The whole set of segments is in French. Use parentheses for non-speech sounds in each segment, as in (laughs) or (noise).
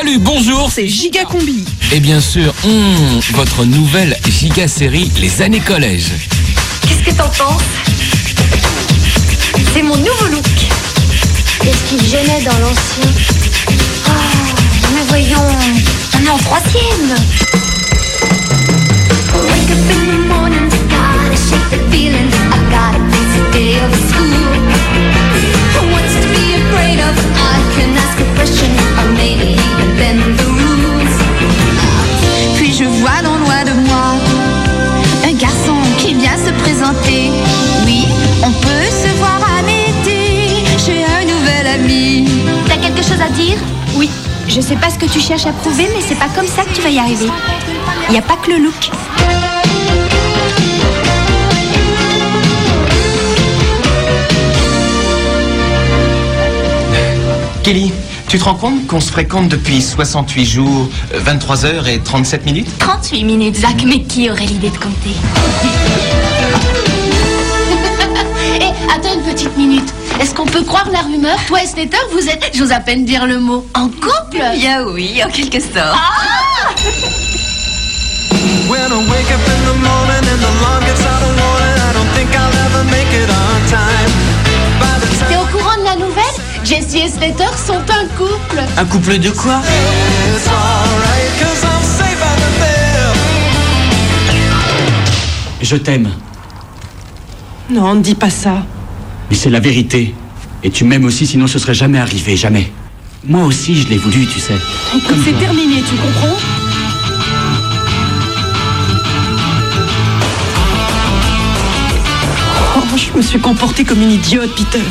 Salut, bonjour. C'est Giga Combi. Et bien sûr, hmm, votre nouvelle giga série Les années collège. Qu'est-ce que t'en penses? C'est mon nouveau look. Qu'est-ce qui te gênait dans l'ancien? Ah, mais voyons, on est en troisième. Wake up in the morning, gotta shake the feeling. I got a busy day of school. What's to be afraid of? I can ask a question, or maybe je vois non loin de moi un garçon qui vient se présenter. Oui, on peut se voir à midi. J'ai un nouvel ami. T'as quelque chose à dire? Oui, je sais pas ce que tu cherches à prouver, mais c'est pas comme ça que tu vas y arriver. Y a pas que le look. Kelly, tu te rends compte qu'on se fréquente depuis 68 jours, euh, 23 heures et 37 minutes? 38 minutes, Zach, mais qui aurait l'idée de compter? (laughs) Et attends une petite minute. Est-ce qu'on peut croire la rumeur? Toi et Slater, vous êtes, j'ose à peine dire le mot, en couple? Bien oui, en quelque sorte. When I wake up in the morning and the alarm gets out of warning, I don't think I'll ever make it on time. By the T'es au courant de la nouvelle? Jesse et Slater sont un couple. Un couple de quoi. Je t'aime, Non, ne dis pas ça. mais c'est la vérité. Et tu m'aimes aussi, sinon ce serait jamais arrivé, jamais. Moi aussi, je l'ai voulu, tu sais. Écoute, c'est terminé, tu comprends? Oh, je me suis comportée comme une idiote, Peter.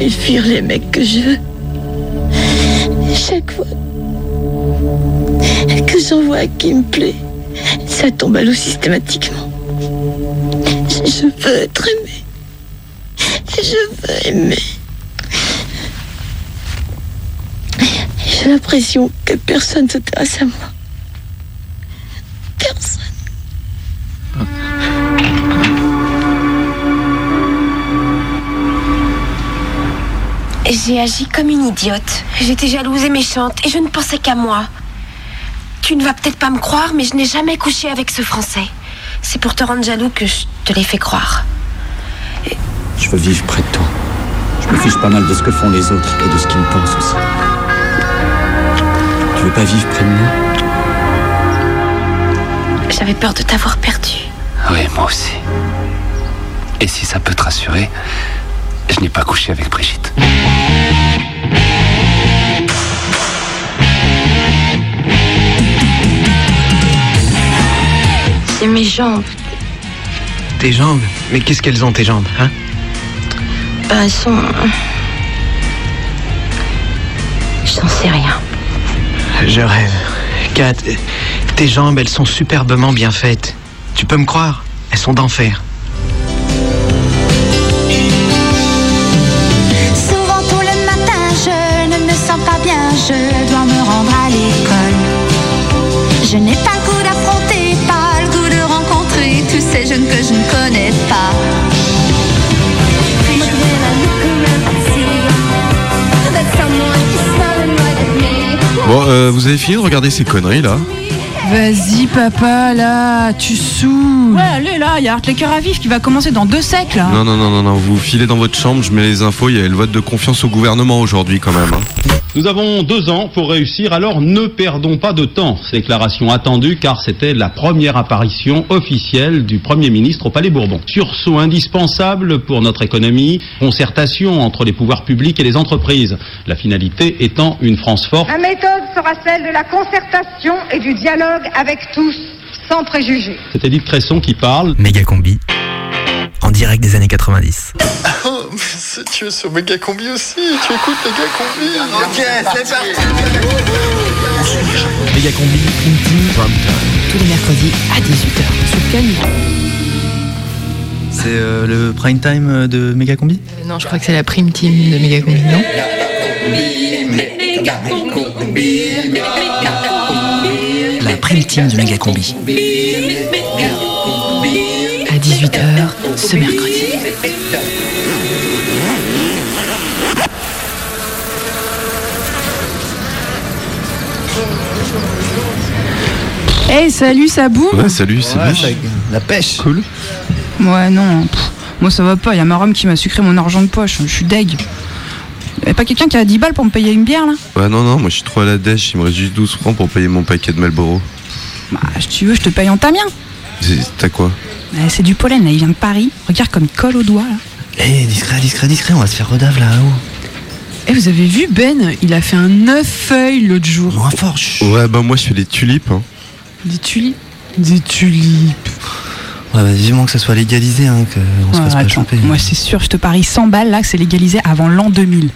Fais fuir les mecs que je veux Chaque fois que j'en vois qui me plaît, ça tombe à l'eau systématiquement. Je, veux être aimé. Je veux aimer. J'ai l'impression que personne ne s'intéresse à moi. J'ai agi comme une idiote. J'étais jalouse et méchante et je ne pensais qu'à moi. Tu ne vas peut-être pas me croire, mais je n'ai jamais couché avec ce Français. C'est pour te rendre jaloux que je te l'ai fait croire. Je veux vivre près de toi. Je me fiche pas mal de ce que font les autres et de ce qu'ils me pensent aussi. Tu veux pas vivre près de moi? J'avais peur de t'avoir perdu. Oui, moi aussi. Et si ça peut te rassurer, je n'ai pas couché avec Brigitte. C'est mes jambes. Tes jambes Mais qu'est-ce qu'elles ont tes jambes, hein Ben, elles sont. J'en sais rien. Je rêve. Kat, euh, tes jambes, elles sont superbement bien faites. Tu peux me croire Elles sont d'enfer. Souvent tout le matin, je ne me sens pas bien, je dois vous avez fini de regarder ces conneries là Vas-y, papa, là, tu saoules. Ouais, allez, là, il y a Art les cœurs à vif qui va commencer dans deux siècles. là. Non, non, non, non, non, vous filez dans votre chambre, je mets les infos, il y a le vote de confiance au gouvernement aujourd'hui quand même. hein. Nous avons deux ans pour réussir, alors ne perdons pas de temps. Déclaration attendue car c'était la première apparition officielle du Premier ministre au Palais Bourbon. Sursaut indispensable pour notre économie, concertation entre les pouvoirs publics et les entreprises. La finalité étant une France forte. La méthode sera celle de la concertation et du dialogue avec tous, sans préjugés. C'est Edith Cresson qui parle. Méga combi. En direct des années 90. Tu es sur Méga Combi aussi, tu écoutes Méga Combi. Ok, c'est parti. Méga combi, Tous les mercredis à 18h sur Canu. C'est euh, le prime time euh, de Megacombi Euh, Non, je crois que c'est la prime team de Megacombi, non? La prime team de Megacombi. À 18h, ce mercredi. Hey, salut, ça boum Ouais, salut, c'est Ouais, ça- La pêche Cool. Ouais, non. pff, moi, ça va pas. Il y a ma Rome qui m'a sucré mon argent de poche. Je suis deg. Y'a pas quelqu'un qui a 10 balles pour me payer une bière, là? Ouais, non, non, moi je suis trop à la dèche, il me reste juste 12 francs pour payer mon paquet de Malboro. Bah, si tu veux, je te paye en tamien. C'est- T'as quoi? Ouais, C'est du pollen, là. Il vient de Paris. Regarde comme il colle au doigt, là. Eh, discret, discret, discret, on va se faire redave là-haut. Eh, vous avez vu Ben? Il a fait un œuf feuille l'autre jour. Moins fort, chut. Ouais, bah moi je fais les tulipes. Hein. Des tulipes Des tulipes. Ouais, bah, vivement que ça soit légalisé, hein, qu'on se Ouais, fasse pas choper. moi, c'est sûr, je te parie 100 balles, là, que c'est légalisé avant l'an 2000.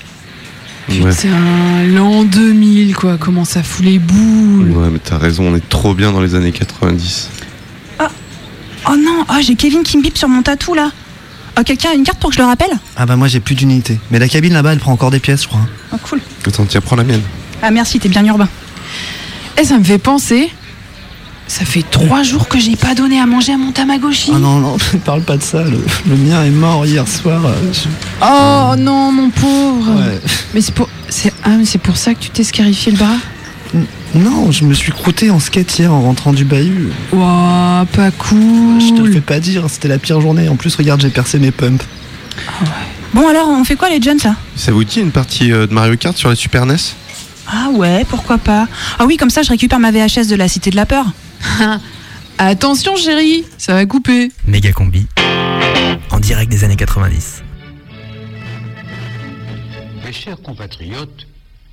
Ouais. Putain, l'an 2000, quoi. Comment ça fout les boules. Ouais, mais t'as raison, on est trop bien dans les années 90. Oh non, oh, j'ai Kevin qui me bip sur mon tatou, là. Oh, quelqu'un a une carte pour que je le rappelle? Ah bah moi j'ai plus d'unité. Mais la cabine là-bas elle prend encore des pièces, je crois. Oh, cool. Attends, tiens, prends la mienne. Ah, merci, t'es bien urbain. Eh, ça me fait penser. Ça fait trois jours que j'ai pas donné à manger à mon Tamagotchi. Ah non, non, (laughs) parle pas de ça. Le, le mien est mort hier soir. euh, je- Oh non, mon pauvre. Ouais. Mais c'est pour, c'est, ah, mais c'est pour ça que tu t'es scarifié le bras? Non, je me suis croûté en skate hier en rentrant du bahut. Ouah, pas cool. Je te le fais pas dire, c'était la pire journée. En plus, regarde, j'ai percé mes pumps. Bon, alors, on fait quoi, les jeunes, là? Ça vous dit une partie euh, de Mario Kart sur la Super NES Ah ouais, pourquoi pas? Ah oui, comme ça, je récupère ma VHS de la Cité de la Peur. (laughs) Attention, chérie, ça va couper. Megacombi. En direct des années 90. Mes chers compatriotes,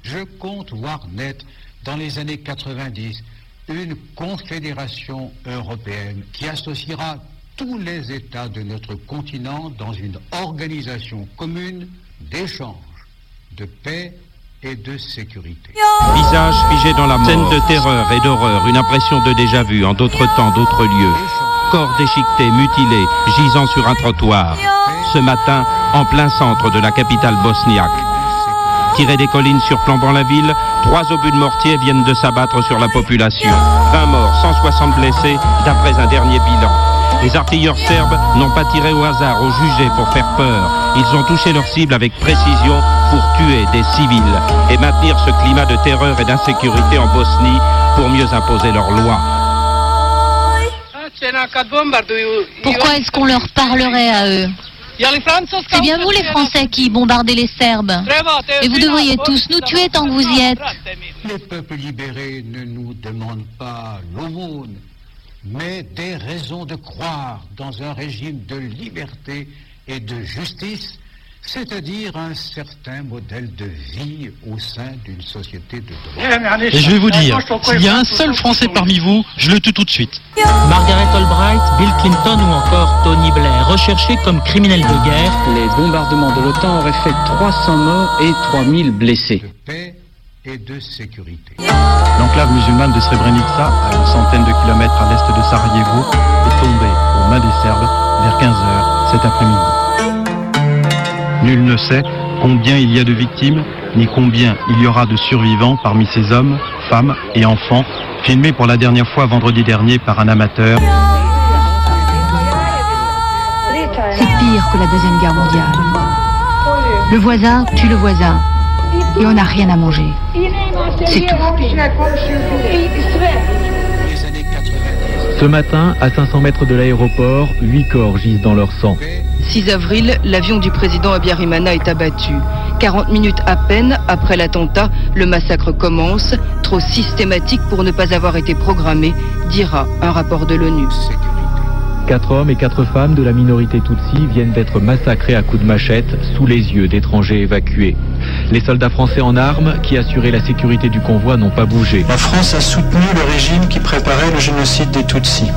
je compte voir naître dans les années 90 une confédération européenne qui associera tous les États de notre continent dans une organisation commune d'échange, de paix et de sécurité. Visage figé dans la mort. Scène de terreur et d'horreur, une impression de déjà-vu en d'autres temps, d'autres lieux. Corps déchiquetés, mutilés, gisant sur un trottoir. Ce matin, en plein centre de la capitale bosniaque. Tirés des collines surplombant la ville, trois obus de mortier viennent de s'abattre sur la population. 20 morts, 160 blessés, d'après un dernier bilan. Les artilleurs serbes n'ont pas tiré au hasard, au jugé pour faire peur. Ils ont touché leur cible avec précision pour tuer des civils et maintenir ce climat de terreur et d'insécurité en Bosnie pour mieux imposer leurs lois. Pourquoi est-ce qu'on leur parlerait à eux? C'est bien vous les Français qui bombardez les Serbes. Et vous devriez tous nous tuer tant que vous y êtes. Les peuples libérés ne nous demandent pas l'aumône, mais des raisons de croire dans un régime de liberté et de justice, c'est-à-dire un certain modèle de vie au sein d'une société de droit. Et je vais vous dire, s'il y a un seul Français parmi vous, je le tue tout de suite. Margaret Albright, Bill Clinton ou encore Tony Blair, recherchés comme criminels de guerre. Les bombardements de l'OTAN auraient fait 300 morts et 3000 blessés. paix et de sécurité. L'enclave musulmane de Srebrenica, à une centaine de kilomètres à l'est de Sarajevo, est tombée aux mains des Serbes vers 15h cet après-midi. Nul ne sait combien il y a de victimes, ni combien il y aura de survivants parmi ces hommes, femmes et enfants, filmés pour la dernière fois vendredi dernier par un amateur. C'est pire que la Deuxième Guerre mondiale. Le voisin tue le voisin. Et on n'a rien à manger. C'est tout. Ce matin, à 500 mètres de l'aéroport, huit corps gisent dans leur sang. 6 avril, l'avion du président Abiyarimana est abattu. 40 minutes à peine après l'attentat, le massacre commence, trop systématique pour ne pas avoir été programmé, dira un rapport de l'ONU. Quatre hommes et quatre femmes de la minorité Tutsi viennent d'être massacrés à coups de machette sous les yeux d'étrangers évacués. Les soldats français en armes qui assuraient la sécurité du convoi n'ont pas bougé. La France a soutenu le régime qui préparait le génocide des Tutsis.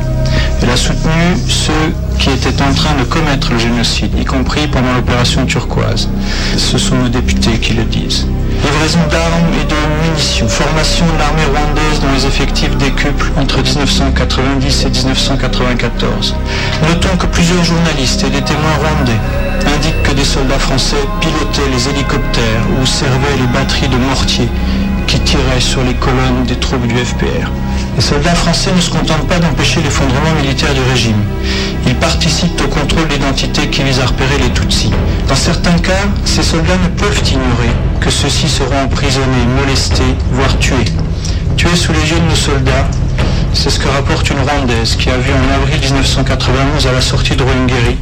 Elle a soutenu ceux qui étaient en train de commettre le génocide, y compris pendant l'opération turquoise. Ce sont nos députés qui le disent. Livraison d'armes et de munitions, formation de l'armée rwandaise dont les effectifs décuplent entre 1990 et 1994. Notons que plusieurs journalistes et des témoins rwandais indiquent que des soldats français pilotaient les hélicoptères ou servaient les batteries de mortiers qui tiraient sur les colonnes des troupes du FPR. Les soldats français ne se contentent pas d'empêcher l'effondrement militaire du régime. Ils participent au contrôle d'identité qui vise à repérer les Tutsis. Dans certains cas, ces soldats ne peuvent ignorer que ceux-ci seront emprisonnés, molestés, voire tués. Tués sous les yeux de nos soldats, c'est ce que rapporte une Rwandaise qui a vu en avril 1991 à la sortie de Ruhengeri,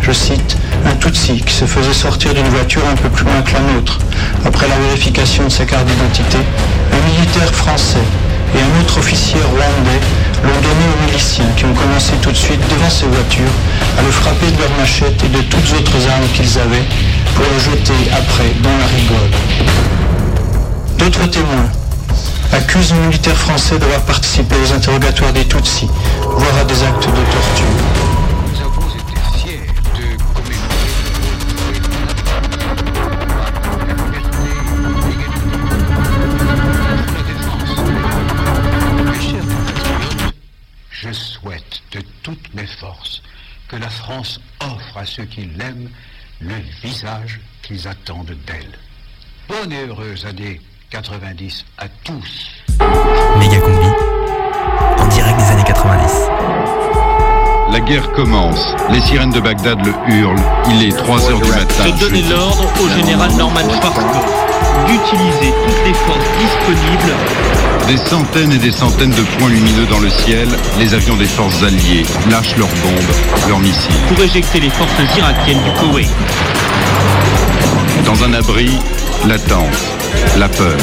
je cite, un Tutsi qui se faisait sortir d'une voiture un peu plus loin que la nôtre. Après la vérification de sa carte d'identité, un militaire français et un autre officier rwandais l'ont donné aux miliciens qui ont commencé tout de suite devant ces voitures à le frapper de leurs machettes et de toutes autres armes qu'ils avaient pour le jeter après dans la rigole. D'autres témoins accusent les militaires français d'avoir participé aux interrogatoires des Tutsis, voire à des actes de torture. Toutes mes forces que la France offre à ceux qui l'aiment le visage qu'ils attendent d'elle. Bonne et heureuse année 90 à tous. Méga combi, en direct des années 90. La guerre commence. Les sirènes de Bagdad le hurlent. Il est 3 heures du matin. Je donnais l'ordre au général Norman Schwarzkopf d'utiliser toutes les forces disponibles Des centaines et des centaines de points lumineux dans le ciel, les avions des forces alliées lâchent leurs bombes, leurs missiles. pour éjecter les forces irakiennes du Koweït. Dans un abri, l'attente, la peur.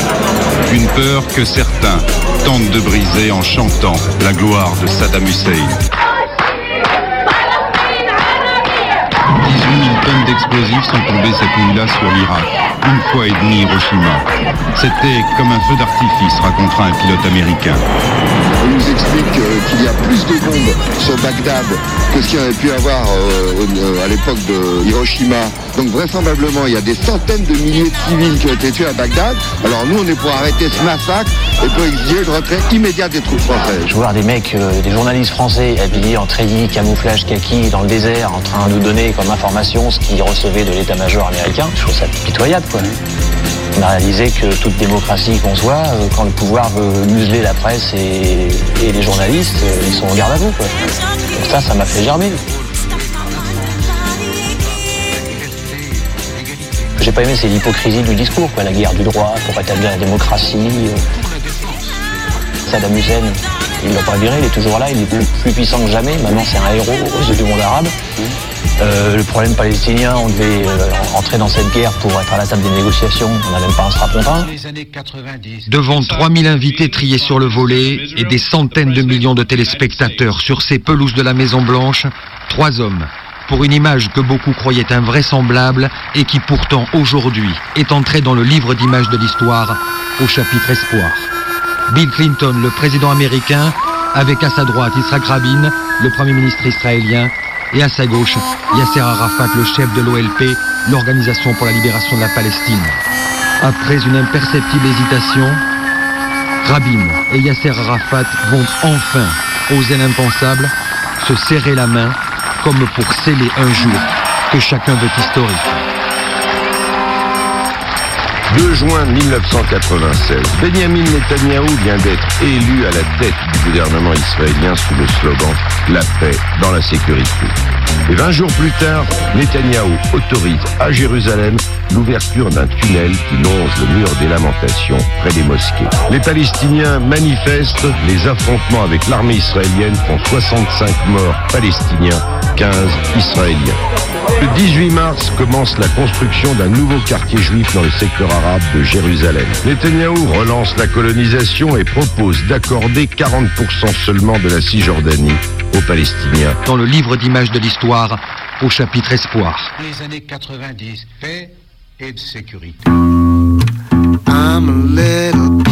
Une peur que certains tentent de briser en chantant la gloire de Saddam Hussein. Tonnes d'explosifs sont tombées cette nuit-là sur l'Irak, une fois et demi Hiroshima. C'était comme un feu d'artifice, racontera un pilote américain. On nous explique euh, qu'il y a plus de bombes sur Bagdad que ce qu'il y avait pu avoir euh, euh, à l'époque de Hiroshima. Donc vraisemblablement, il y a des centaines de milliers de civils qui ont été tués à Bagdad. Alors nous, on est pour arrêter ce massacre et pour exiger le retrait immédiat des troupes françaises. Je vois des mecs, euh, des journalistes français habillés en treillis, camouflage kaki dans le désert en train de nous donner comme information ce qu'ils recevaient de l'état-major américain. Je trouve ça pitoyable quoi. On a réalisé que toute démocratie qu'on soit, euh, quand le pouvoir veut museler la presse et, les journalistes, euh, ils sont en garde à vous quoi. Donc ça, ça m'a fait germer. J'ai pas aimé, c'est l'hypocrisie du discours, quoi. La guerre du droit pour rétablir la démocratie. euh. Saddam Hussein, il l'a pas viré, il est toujours là, il est plus, plus puissant que jamais. Maintenant, c'est un héros aux yeux du monde arabe. Euh, le problème palestinien, on devait euh, entrer dans cette guerre pour être à la table des négociations. On n'a même pas un. Devant 3000 invités triés sur le volet et des centaines de millions de téléspectateurs sur ces pelouses de la Maison Blanche, trois hommes, pour une image que beaucoup croyaient invraisemblable et qui pourtant aujourd'hui est entrée dans le livre d'images de l'histoire au chapitre Espoir. Bill Clinton, le président américain, avec à sa droite Yitzhak Rabin, le premier ministre israélien, et à sa gauche Yasser Arafat, le chef de l'OLP, l'Organisation pour la libération de la Palestine. Après une imperceptible hésitation, Rabin et Yasser Arafat vont enfin oser l'impensable, se serrer la main comme pour sceller un jour que chacun veut historique. 2 juin 1996, Benjamin Netanyahou vient d'être élu à la tête du gouvernement israélien sous le slogan La paix dans la sécurité. Et 20 jours plus tard, Netanyahou autorise à Jérusalem l'ouverture d'un tunnel qui longe le mur des lamentations près des mosquées. Les Palestiniens manifestent, les affrontements avec l'armée israélienne font 65 morts palestiniens, 15 israéliens. Le 18 mars commence la construction d'un nouveau quartier juif dans le secteur arabe de Jérusalem. Netanyahou relance la colonisation et propose d'accorder 40% seulement de la Cisjordanie aux Palestiniens. Dans le livre d'images de l'histoire au chapitre Espoir. Les années 90, paix et de sécurité. I'm a little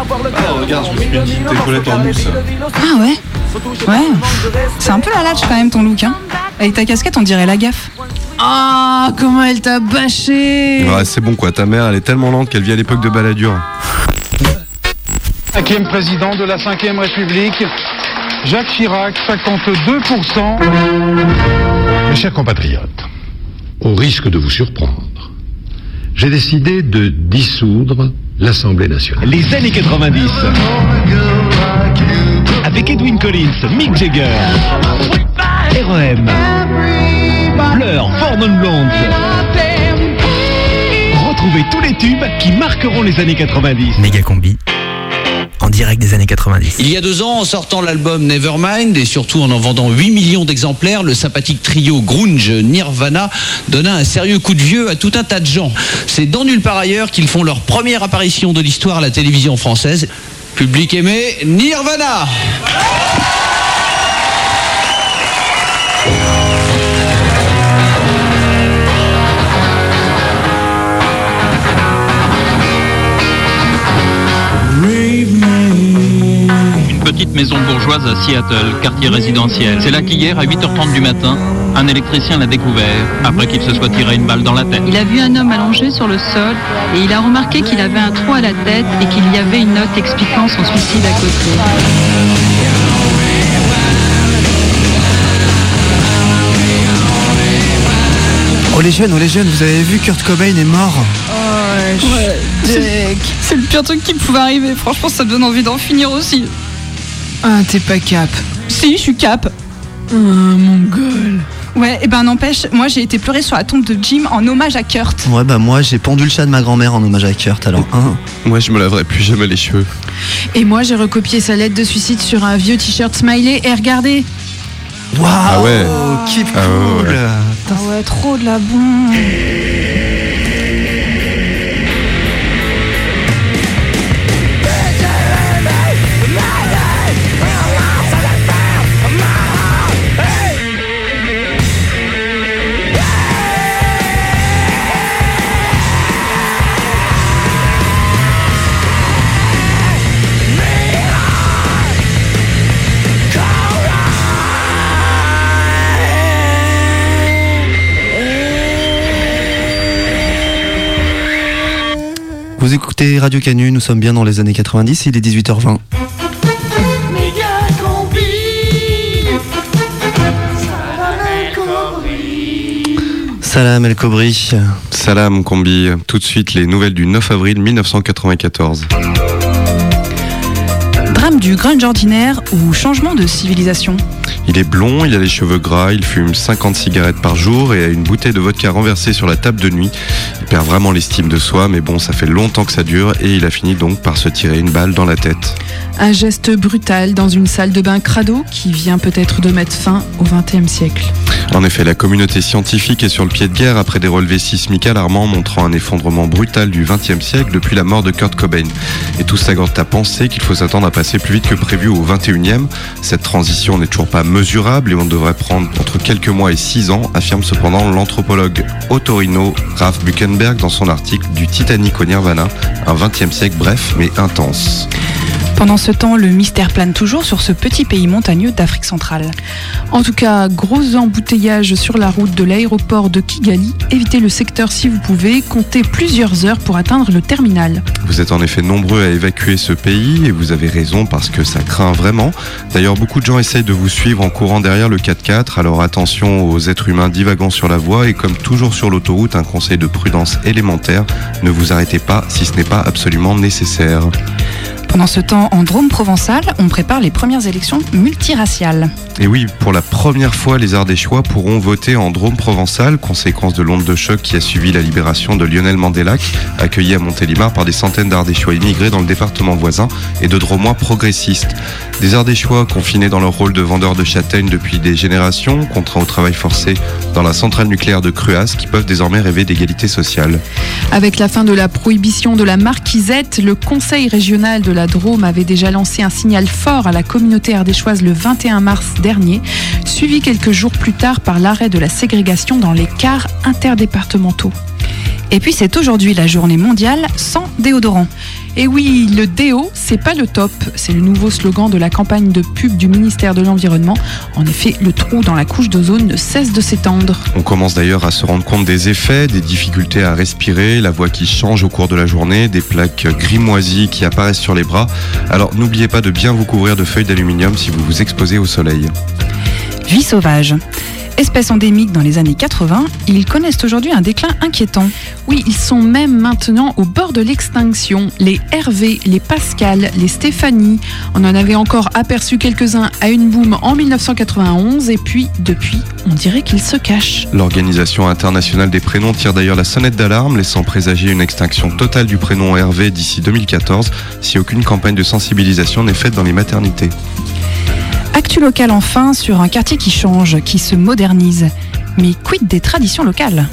Ah, regarde, je me suis mis une petite épaulette en mousse. Ah ouais Ouais. C'est un peu la lâche quand même ton look hein. Avec ta casquette on dirait la gaffe. Ah comment elle t'a bâché Ouais, c'est bon quoi, ta mère elle est tellement lente qu'elle vit à l'époque de Balladur. Cinquième président de la Cinquième République, Jacques Chirac, 52%. Mes chers compatriotes, au risque de vous surprendre, j'ai décidé de dissoudre l'Assemblée nationale. Les années 90. Avec Edwin Collins, Mick Jagger, REM, Blur, Four Non Blondes. Retrouvez tous les tubes qui marqueront les années 90. Méga combi. Direct des années 90. Il y a deux ans, en sortant l'album Nevermind et surtout en en vendant 8 millions d'exemplaires, le sympathique trio grunge Nirvana donna un sérieux coup de vieux à tout un tas de gens. C'est dans nulle part ailleurs qu'ils font leur première apparition de l'histoire à la télévision française. Public aimé, Nirvana petite maison bourgeoise à Seattle, quartier résidentiel. C'est là qu'hier, à 8h30 du matin, un électricien l'a découvert, après qu'il se soit tiré une balle dans la tête. Il a vu un homme allongé sur le sol et il a remarqué qu'il avait un trou à la tête et qu'il y avait une note expliquant son suicide à côté. Oh les jeunes, oh les jeunes, vous avez vu Kurt Cobain est mort Ouais, c'est c'est le pire truc qui me pouvait arriver. Franchement, ça me donne envie d'en finir aussi. Ah, t'es pas cap. Si, je suis cap. Ah, mon gueule. Ouais, et ben n'empêche, moi j'ai été pleurer sur la tombe de Jim en hommage à Kurt. Ouais bah moi j'ai pendu le chat de ma grand-mère en hommage à Kurt alors hein. Moi je me laverai plus jamais les cheveux. Et moi, j'ai recopié sa lettre de suicide sur un vieux t-shirt smiley et regardez. Waouh Ah ouais. Keep Ah ouais, cool ouais. Ah ouais, trop de la bombe. Écoutez Radio Canu, nous sommes bien dans les années 90, il est 18h20. Salam El Kobri. Salam Combi, tout de suite les nouvelles du 9 avril 1994. Drame du grunge ordinaire ou changement de civilisation Il est blond, il a les cheveux gras, il fume 50 cigarettes par jour et a une bouteille de vodka renversée sur la table de nuit. Il perd vraiment l'estime de soi, mais bon, ça fait longtemps que ça dure et il a fini donc par se tirer une balle dans la tête. Un geste brutal dans une salle de bain crado qui vient peut-être de mettre fin au XXe siècle. En effet, la communauté scientifique est sur le pied de guerre après des relevés sismiques alarmants montrant un effondrement brutal du XXe siècle depuis la mort de Kurt Cobain. Et tout s'accorde à penser qu'il faut s'attendre à passer plus vite que prévu au XXIe. Cette transition n'est toujours pas mesurable et on devrait prendre entre quelques mois et six ans, affirme cependant l'anthropologue Ottorino Ralph Dans son article du Titanic au Nirvana, un XXe siècle bref mais intense. Pendant ce temps, le mystère plane toujours sur ce petit pays montagneux d'Afrique centrale. En tout cas, gros embouteillage sur la route de l'aéroport de Kigali. Évitez le secteur si vous pouvez. Comptez plusieurs heures pour atteindre le terminal. Vous êtes en effet nombreux à évacuer ce pays et vous avez raison parce que ça craint vraiment. D'ailleurs, beaucoup de gens essayent de vous suivre en courant derrière le 4x4. Alors attention aux êtres humains divagant sur la voie et comme toujours sur l'autoroute, un conseil de prudence élémentaire. Ne vous arrêtez pas si ce n'est pas absolument nécessaire. Pendant ce temps, en Drôme provençal, on prépare les premières élections multiraciales. Et oui, pour la première fois, les Ardéchois pourront voter en Drôme provençal, conséquence de l'onde de choc qui a suivi la libération de Lionel Mandelac, accueilli à Montélimar par des centaines d'Ardéchois immigrés dans le département voisin et de Dromois progressistes. Des Ardéchois confinés dans leur rôle de vendeurs de châtaignes depuis des générations, contraints au travail forcé dans la centrale nucléaire de Cruas, qui peuvent désormais rêver d'égalité sociale. Avec la fin de la prohibition de la marquisette, le Conseil régional de la Drôme avait déjà lancé un signal fort à la communauté ardéchoise le 21 mars dernier, suivi quelques jours plus tard par l'arrêt de la ségrégation dans les cars interdépartementaux. Et puis c'est aujourd'hui la journée mondiale sans déodorant. Et oui, le déo, c'est pas le top. C'est le nouveau slogan de la campagne de pub du ministère de l'Environnement. En effet, le trou dans la couche d'ozone ne cesse de s'étendre. On commence d'ailleurs à se rendre compte des effets, des difficultés à respirer, la voix qui change au cours de la journée, des plaques grimoisies qui apparaissent sur les bras. Alors n'oubliez pas de bien vous couvrir de feuilles d'aluminium si vous vous exposez au soleil. Vie sauvage. Espèce endémique dans les années 80, ils connaissent aujourd'hui un déclin inquiétant. Oui, ils sont même maintenant au bord de l'extinction. Les Hervé, les Pascal, les Stéphanie. On en avait encore aperçu quelques-uns à une boum en 1991 et puis, depuis, on dirait qu'ils se cachent. L'Organisation internationale des prénoms tire d'ailleurs la sonnette d'alarme, laissant présager une extinction totale du prénom Hervé d'ici 2014 si aucune campagne de sensibilisation n'est faite dans les maternités. Actu local enfin sur un quartier qui change, qui se modernise modernise. Mais quid des traditions locales?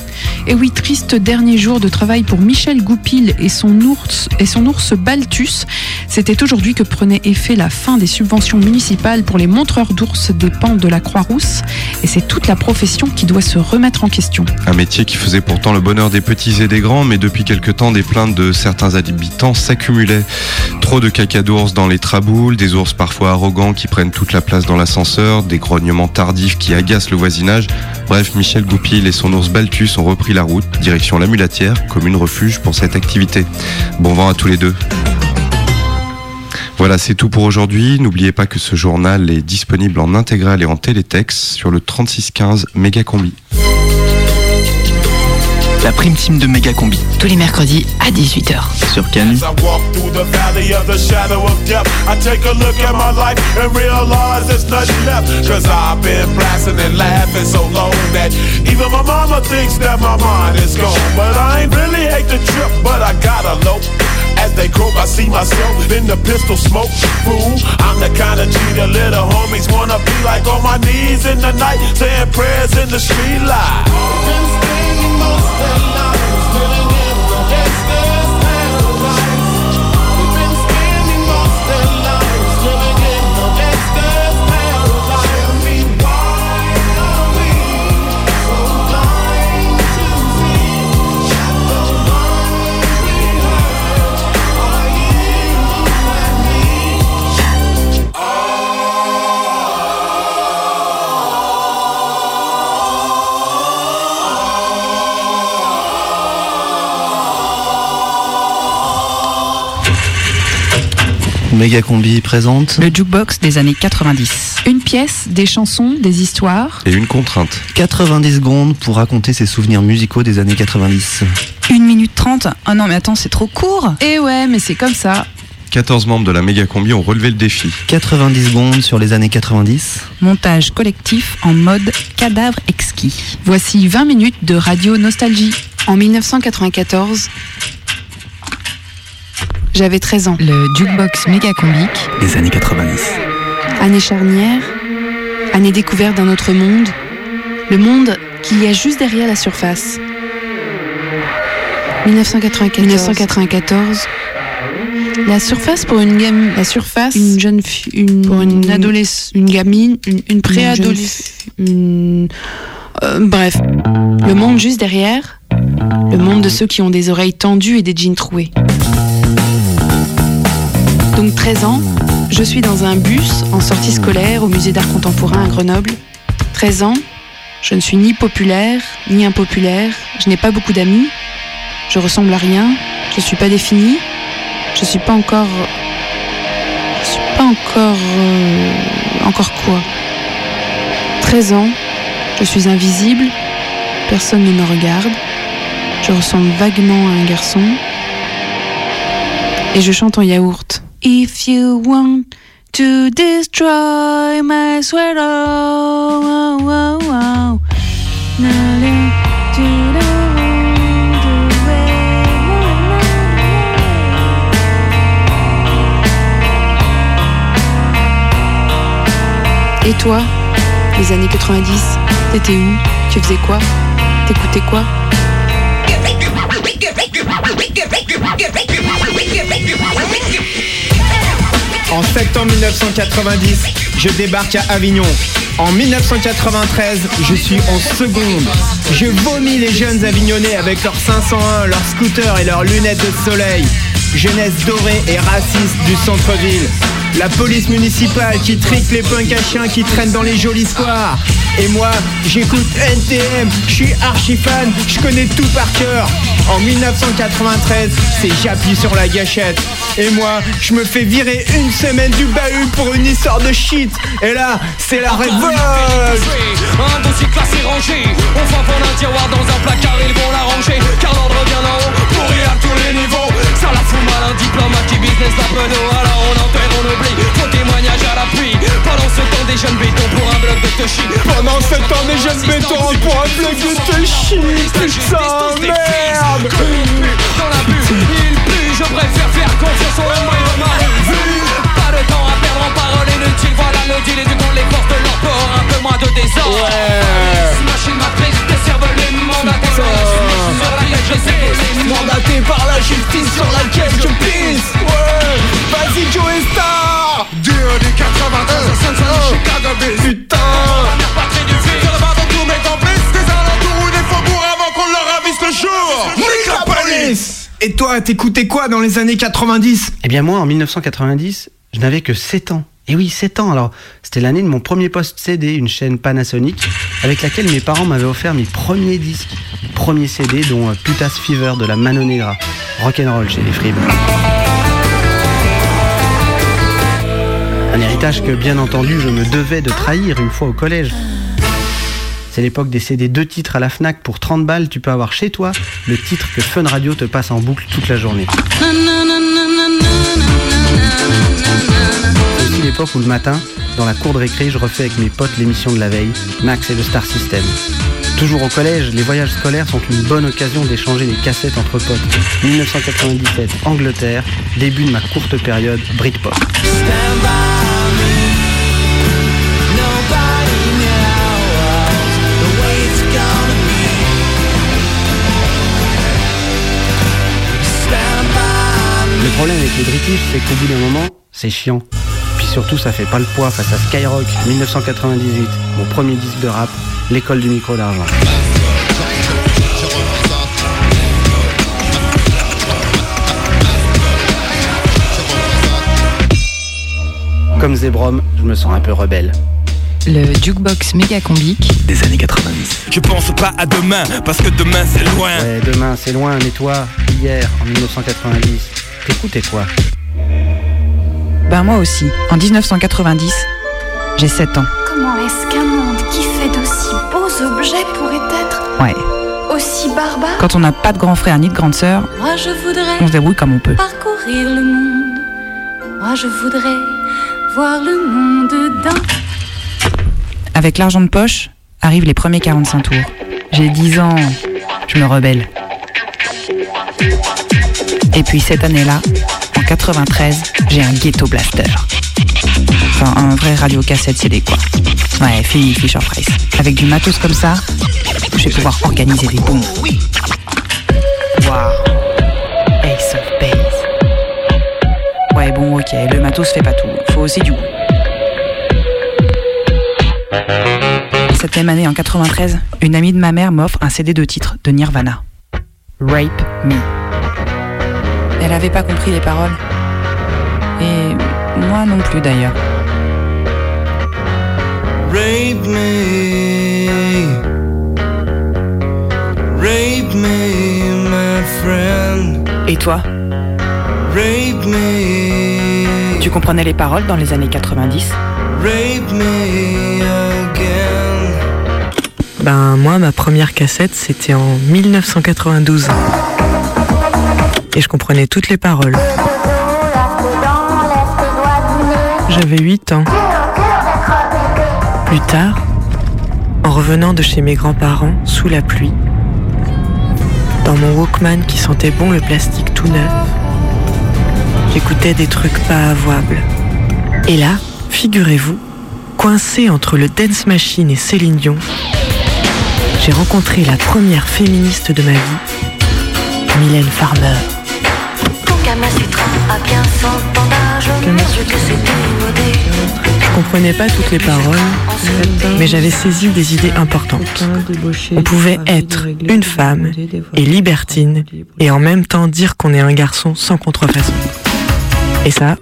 Et oui, triste dernier jour de travail pour Michel Goupil et son ours, et son ours Balthus. C'était aujourd'hui que prenait effet la fin des subventions municipales pour les montreurs d'ours des pentes de la Croix-Rousse. Et c'est toute la profession qui doit se remettre en question. Un métier qui faisait pourtant le bonheur des petits et des grands, mais depuis quelque temps, des plaintes de certains habitants s'accumulaient. Trop de caca d'ours dans les traboules, des ours parfois arrogants qui prennent toute la place dans l'ascenseur, des grognements tardifs qui agacent le voisinage. Bref, Michel Goupil et son ours Balthus ont repris la route, direction la Mulatière, commune refuge pour cette activité. Bon vent à tous les deux. Voilà, c'est tout pour aujourd'hui. N'oubliez pas que ce journal est disponible en intégral et en télétexte sur le 3615 Mégacombi. La prime team de Méga Combi. Tous les mercredis à 18h. Sur Canu. As I walk through the valley of the shadow of death, I take a look at my life and realize there's nothing left. Cause I've been blasting and laughing so long that even my mama thinks that my mind is gone. But I ain't really hate the trip, but I gotta low. As they croak, I see myself in the pistol smoke. Fool, I'm the kind of G the little homies wanna be like on my knees in the night, saying prayers in the street light. Méga Combi présente. Le jukebox des années 90. Une pièce, des chansons, des histoires. Et une contrainte. 90 secondes pour raconter ses souvenirs musicaux des années 90. 1 minute 30 Ah non, mais attends, c'est trop court Eh ouais, mais c'est comme ça. 14 membres de la méga combi ont relevé le défi. 90 secondes sur les années 90. Montage collectif en mode cadavre exquis. Voici 20 minutes de radio nostalgie. En 1994, j'avais 13 ans. Le jukebox méga combique. Des années 90. Année charnière, année découverte d'un autre monde, le monde qu'il y a juste derrière la surface. 1994. 1994. La surface pour une gamme, la surface, une jeune fille, une, pour une adolescente, une gamine, une, une préadolescente, une, euh, bref, le monde juste derrière, le monde de ceux qui ont des oreilles tendues et des jeans troués. Donc 13 ans, je suis dans un bus en sortie scolaire au musée d'art contemporain à Grenoble. 13 ans, je ne suis ni populaire ni impopulaire, je n'ai pas beaucoup d'amis, je ressemble à rien, je ne suis pas définie, je suis pas encore. Je suis pas encore. euh, encore quoi 13 ans, je suis invisible, personne ne me regarde, je ressemble vaguement à un garçon, et je chante en yaourt. If you want to destroy my. Et toi, les années 90, t'étais où? Tu faisais quoi? T'écoutais quoi? En septembre 1990, je débarque à Avignon. En 1993, je suis en seconde. Je vomis les jeunes avignonnais avec leurs 501, leurs scooters et leurs lunettes de soleil. Jeunesse dorée et raciste du centre-ville. La police municipale qui trique les punks à chiens qui traînent dans les jolis squares. Et moi, j'écoute NTM, je suis archi fan, je connais tout par cœur. En 1993, c'est j'appuie sur la gâchette. Et moi, je me fais virer une semaine du bahut pour une histoire de shit. Et là, c'est la révolte. Un dossier classé rangé On prendre un tiroir dans un placard Ils vont l'arranger Car l'ordre vient d'en haut Pourri à tous les niveaux Ça la fout un diplomate qui business la penaud Alors on enterre, on oublie. Faux témoignage à l'appui. Pendant ce temps des jeunes bétons pour un bloc de touchy Pendant ce temps, des jeunes bétons pour un bloc de touchy. Putain, merde. Dans la bulle, il pue Je préfère faire confiance au moyen de ma vue Pas de temps à en paroles inutiles Voilà le deal et du coup les forces de port Un peu moins de désordre Machine matrice, des cerveaux mandatés Sur laquelle je sais Mandaté par la justice sur laquelle je pisse. Ouais. Vas-y, Joe Star. Des années 80, Cincinnati, Chicago, Bills. Putain. Patrie du Sur le bord de tous mes complices Des alentours ou des faubourgs avant qu'on leur ravisse le jour Nique la police. Et toi, t'écoutais quoi dans les années 90 Eh bien moi, en 1990, je n'avais que 7 ans. Et oui, 7 ans. Alors, c'était l'année de mon premier poste CD, une chaîne Panasonic, avec laquelle mes parents m'avaient offert mes premiers disques, mes premiers CD, dont euh, Putas Fever de la Mano Negra, rock'n'roll chez les Fribes. Un héritage que, bien entendu, je me devais de trahir une fois au collège. C'est l'époque des CD deux titres à la FNAC pour 30 balles, tu peux avoir chez toi le titre que Fun Radio te passe en boucle toute la journée. L'époque où le matin, dans la cour de récré, je refais avec mes potes l'émission de la veille, Max et le Star System. Toujours au collège, les voyages scolaires sont une bonne occasion d'échanger les cassettes entre potes. 1997, Angleterre, début de ma courte période Britpop. Le problème avec les British, c'est qu'au bout d'un moment, c'est chiant. Surtout, ça fait pas le poids face à Skyrock 1998, mon premier disque de rap, l'école du micro d'argent. Comme Zebrom, je me sens un peu rebelle. Le jukebox méga combique Des années 90. Je pense pas à demain Parce que demain c'est loin Ouais, demain c'est loin, mais toi, hier, en 1990, t'écoutais quoi? Ben moi aussi, en 1990, j'ai 7 ans. Comment est-ce qu'un monde qui fait d'aussi beaux objets pourrait être Ouais. aussi barbare Quand on n'a pas de grand frère ni de grande sœur, Moi je voudrais on se débrouille comme on peut. parcourir le monde. Moi je voudrais voir le monde d'un. Avec l'argent de poche, arrivent les premiers 45 tours. J'ai 10 ans, je me rebelle. Et puis cette année-là, 93, j'ai un ghetto blaster. Enfin, un vrai radiocassette CD quoi. Ouais, fini Fisher Price. Avec du matos comme ça, je vais pouvoir organiser des booms. Waouh Ace of Base. Ouais, bon, ok, le matos fait pas tout. Faut aussi du goût. Cette même année, en 93, une amie de ma mère m'offre un CD de titre de Nirvana. Rape Me. Elle avait pas compris les paroles. Et Moi non plus d'ailleurs. Rape me. Rape me, my friend. Et toi? Rape me. Tu comprenais les paroles dans les années 90 Rape me again. Ben moi, ma première cassette, c'était en 1992. Et je comprenais toutes les paroles. J'avais 8 ans. Plus tard, en revenant de chez mes grands-parents, sous la pluie, dans mon Walkman qui sentait bon le plastique tout neuf, j'écoutais des trucs pas avouables. Et là, figurez-vous, coincé entre le Dance Machine et Céline Dion, j'ai rencontré la première féministe de ma vie, Mylène Farmer. Je comprenais pas toutes les paroles, mais j'avais saisi des idées importantes. On pouvait être une femme et libertine et en même temps dire qu'on est un garçon sans contrefaçon. Et ça,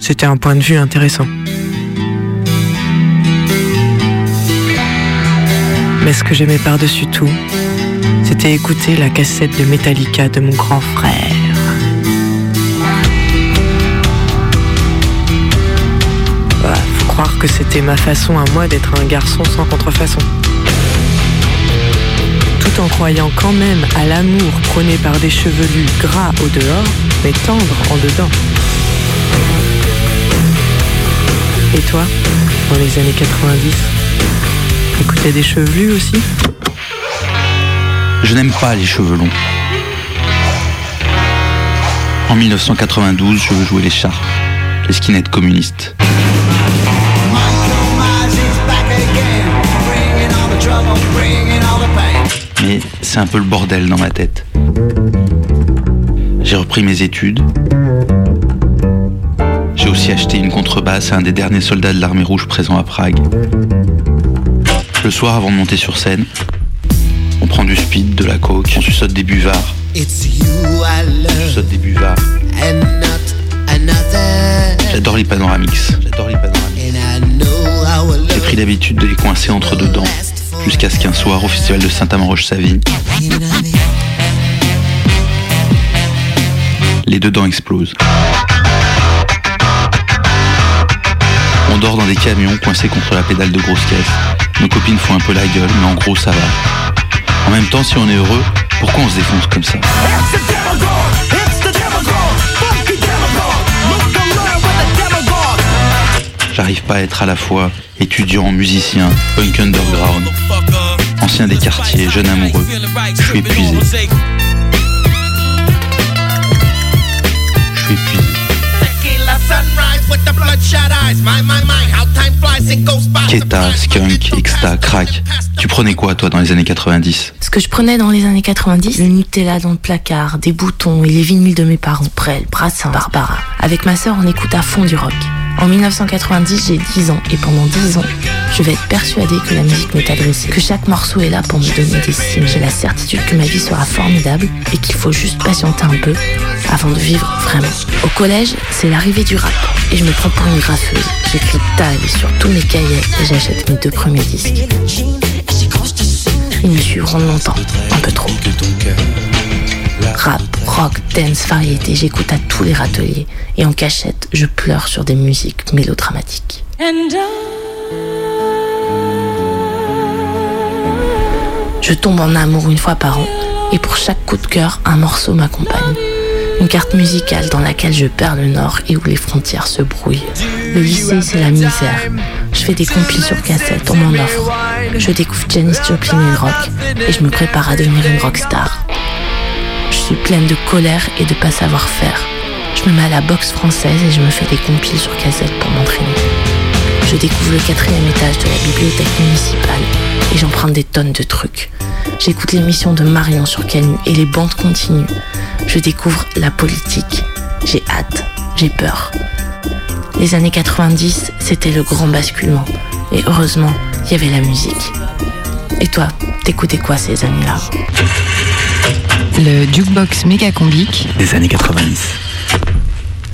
c'était un point de vue intéressant. Mais ce que j'aimais par-dessus tout, c'était écouter la cassette de Metallica de mon grand frère. Que c'était ma façon à moi d'être un garçon sans contrefaçon. Tout en croyant quand même à l'amour prôné par des chevelus gras au dehors, mais tendres en dedans. Et toi, dans les années 90, écoutais des chevelus aussi? Je n'aime pas les cheveux longs. En 1992, je veux jouer les chars, les skinheads communistes. C'est un peu le bordel dans ma tête. J'ai repris mes études. J'ai aussi acheté une contrebasse à un des derniers soldats de l'armée rouge présent à Prague. Le soir, avant de monter sur scène, on prend du speed, de la coke, on suçote des buvards. On suçote des buvards. J'adore les panoramix. J'adore les J'ai pris l'habitude de les coincer entre deux dents, jusqu'à ce qu'un soir, au festival de Saint-Amand-Roche-Savine, les deux dents explosent. On dort dans des camions coincés contre la pédale de grosse caisse. Nos copines font un peu la gueule, mais en gros ça va. En même temps, si on est heureux, pourquoi on se défonce comme ça? J'arrive pas à être à la fois étudiant, musicien, punk underground, ancien des quartiers, jeune amoureux. Je suis épuisé. Je suis épuisé. Keta, skunk, exta, crack. Tu prenais quoi toi dans les années 90 Ce que je prenais dans les années 90, le Nutella dans le placard, des boutons et les vinyles de mes parents, Prel, Brassin, Barbara. Avec ma sœur, on écoute à fond du rock. En 1990, j'ai 10 ans et pendant 10 ans, je vais être persuadée que la musique m'est adressée, que chaque morceau est là pour me donner des signes. J'ai la certitude que ma vie sera formidable et qu'il faut juste patienter un peu avant de vivre vraiment. Au collège, c'est l'arrivée du rap et je me prends pour une graffeuse. J'écris tag sur tous mes cahiers et j'achète mes deux premiers disques. Ils me suivront longtemps, un peu trop. Rap, rock, dance, variété, j'écoute à tous les râteliers. Et en cachette, je pleure sur des musiques mélodramatiques. Je tombe en amour une fois par an. Et pour chaque coup de cœur, un morceau m'accompagne. Une carte musicale dans laquelle je perds le nord et où les frontières se brouillent. Le lycée, c'est la misère. Je fais des compiles sur cassette, on m'en offre. Je découvre Janis Joplin et le rock. Et je me prépare à devenir une rockstar. Pleine de colère et de pas savoir faire. Je me mets à la boxe française et je me fais des compiles sur cassette pour m'entraîner. Je découvre le quatrième étage de la bibliothèque municipale et j'emprunte des tonnes de trucs. J'écoute l'émission de Marion sur Canu et les bandes continuent. Je découvre la politique. J'ai hâte, j'ai peur. Les années 90, c'était le grand basculement. Et heureusement, il y avait la musique. Et toi, t'écoutais quoi ces années-là? Le jukebox méga combique Des années 90.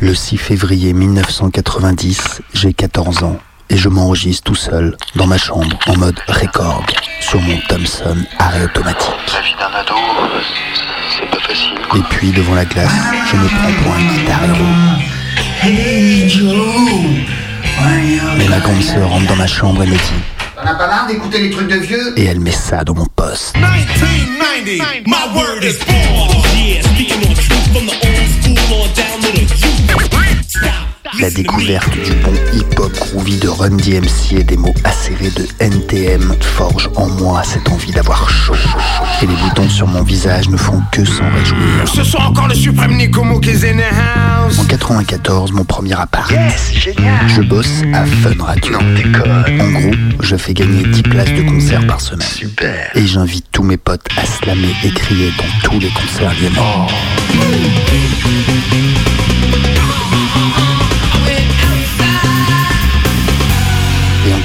Le 6 février 1990, j'ai 14 ans et je m'enregistre tout seul dans ma chambre en mode record sur mon Thomson arrêt automatique. La vie d'un ado, c'est pas facile. Et puis devant la glace, je me prends pour un guitare héros. Mais ma grande sœur rentre dans ma chambre et me dit T'en as pas marre d'écouter les trucs de vieux et elle met ça dans mon poste. 1990, my word is born. Yeah, speaking on truth from the old school on down to the youth. La découverte du bon hip-hop groovy de Run DMC et des mots acérés de NTM forge en moi cette envie d'avoir chaud. Et les boutons sur mon visage ne font que s'en réjouir. Ce sont encore le suprême Nikomo qui in the house. En 94, mon premier appart. Je bosse à Fun Radio. En gros, je fais gagner 10 places de concert par semaine. Super. Et j'invite tous mes potes à slammer et crier dans tous les concerts lyonnais. Et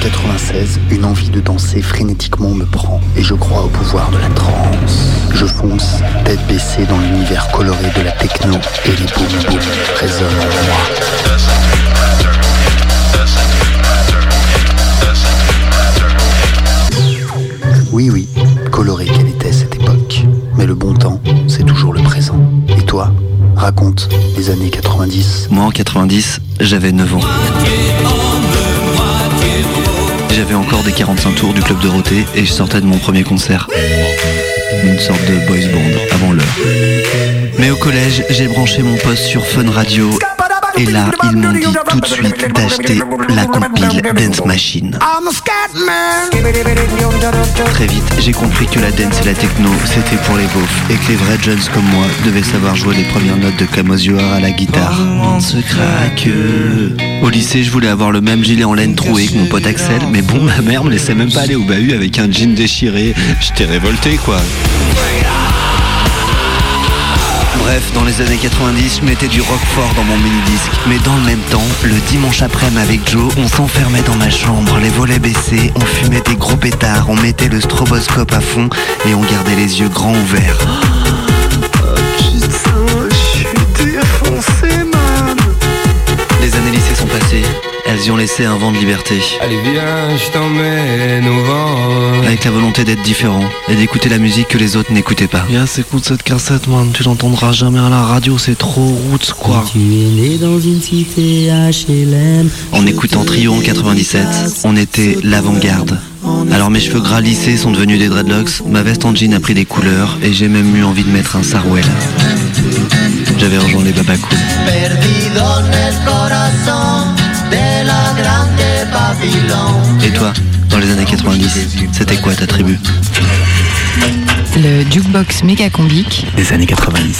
96, une envie de danser frénétiquement me prend et je crois au pouvoir de la trance. Je fonce, tête baissée dans l'univers coloré de la techno et les boum boum résonnent en moi. Oui, oui, coloré quelle était cette époque. Mais le bon temps, c'est toujours le présent. Et toi, raconte les années 90. Moi en 90, j'avais 9 ans. J'avais encore des 45 tours du club Dorothée et je sortais de mon premier concert. Une sorte de boys band avant l'heure. Mais au collège, j'ai branché mon poste sur Fun Radio et là, ils m'ont dit tout de suite d'acheter la compile Dance Machine. Très vite, j'ai compris que la dance et la techno, c'était pour les beaufs et que les vrais jeunes comme moi devaient savoir jouer les premières notes de Kamosuar à la guitare. se craque. Au lycée, je voulais avoir le même gilet en laine troué que mon pote Axel, mais bon, ma mère me laissait même pas aller au bahut avec un jean déchiré. J'étais révolté, quoi. Bref, dans les années 90, je mettais du rock fort dans mon mini-disque. Mais dans le même temps, le dimanche après-midi avec Joe, on s'enfermait dans ma chambre, les volets baissés, on fumait des gros pétards, on mettait le stroboscope à fond et on gardait les yeux grands ouverts. Elles y ont laissé un vent de liberté. Allez viens, je t'emmène au vent. Avec la volonté d'être différent et d'écouter la musique que les autres n'écoutaient pas. Yes, écoute cette cassette, man. Tu l'entendras jamais à la radio, c'est trop roots, quoi. Tu es né dans une cité HLM. En écoutant Trio en 97, on était l'avant-garde. Alors mes cheveux gras lissés sont devenus des dreadlocks, ma veste en jean a pris des couleurs et j'ai même eu envie de mettre un sarouel. J'avais rejoint les. Et toi, dans les années 90, c'était quoi ta tribu? Le jukebox méga combique. Des années 90.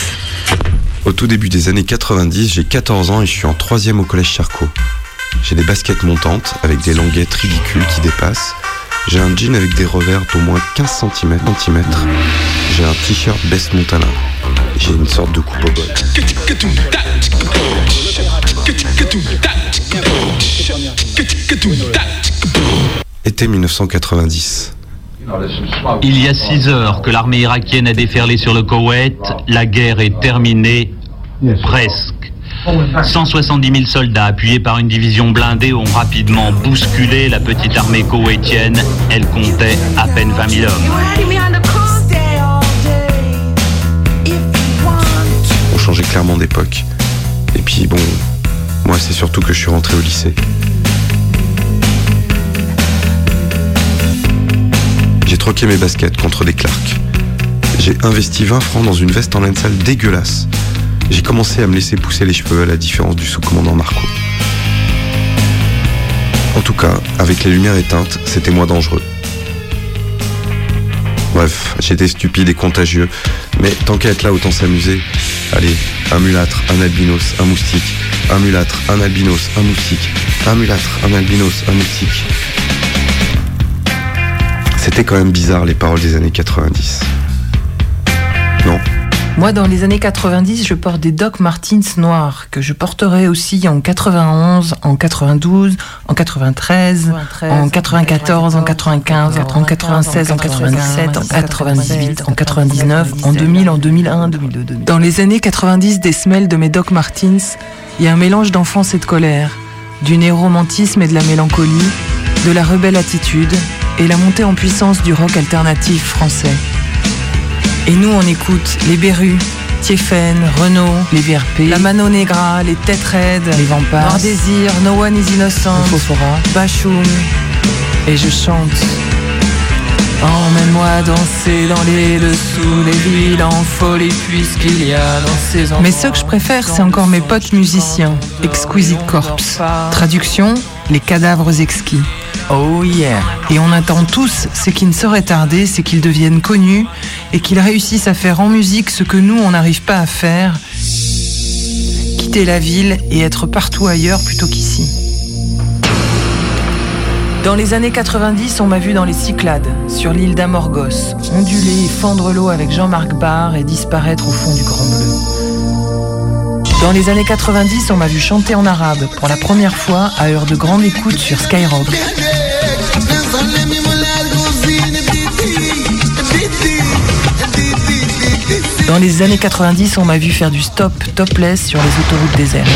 Au tout début des années 90, j'ai 14 ans et je suis en troisième au collège Charcot. J'ai des baskets montantes avec des languettes ridicules qui dépassent. J'ai un jean avec des revers d'au moins 15 cm. J'ai un t-shirt Best Montana. J'ai une sorte de coupe au bol. Été 1990. Il y a six heures que l'armée irakienne a déferlé sur le Koweït. La guerre est terminée, presque. 170 000 soldats appuyés par une division blindée ont rapidement bousculé la petite armée koweïtienne. Elle comptait à peine 20 000 hommes. On changeait clairement d'époque. Et puis bon, moi c'est surtout que je suis rentré au lycée. J'ai troqué mes baskets contre des Clarks. J'ai investi 20 francs dans une veste en laine sale dégueulasse. J'ai commencé à me laisser pousser les cheveux à la différence du sous-commandant Marco. En tout cas, avec les lumières éteintes, c'était moins dangereux. Bref, j'étais stupide et contagieux, mais tant qu'à être là, autant s'amuser. Allez, un mulâtre, un albinos, un moustique, un mulâtre, un albinos, un moustique, un mulâtre, un albinos, un moustique. C'était quand même bizarre les paroles des années 90. Non Moi, dans les années 90, je porte des Doc Martens noirs que je porterai aussi en 91, en 92, en 93, en 94, en 95, en 96, en 97, en 98, en 99, en 2000, en 2001, en 2002. Dans les années 90 des semelles de mes Doc Martens, il y a un mélange d'enfance et de colère, du néo-romantisme et de la mélancolie, de la rebelle attitude et la montée en puissance du rock alternatif français. Et nous, on écoute les Berus, Tiefen, Renault, les VRP, la Mano Negra, les Têtes Raides, les Vampires, Noir Désir, No One is Innocent, Fofora, Bachoum. Et je chante. Emmène-moi danser dans les dessous les villes en folie puisqu'il y a dans ces endroits. Mais ceux que je préfère, c'est encore mes potes musiciens, Exquisite Corpse. Traduction, les cadavres exquis. Oh yeah Et on attend tous, ce qui ne saurait tarder, c'est qu'ils deviennent connus et qu'ils réussissent à faire en musique ce que nous, on n'arrive pas à faire. Quitter la ville et être partout ailleurs plutôt qu'ici. Dans les années 90, on m'a vu dans les Cyclades, sur l'île d'Amorgos, onduler et fendre l'eau avec Jean-Marc Barr et disparaître au fond du Grand Bleu. Dans les années 90, on m'a vu chanter en arabe pour la première fois à heure de grande écoute sur Skyrock. Dans les années 90, on m'a vu faire du stop topless sur les autoroutes désertes.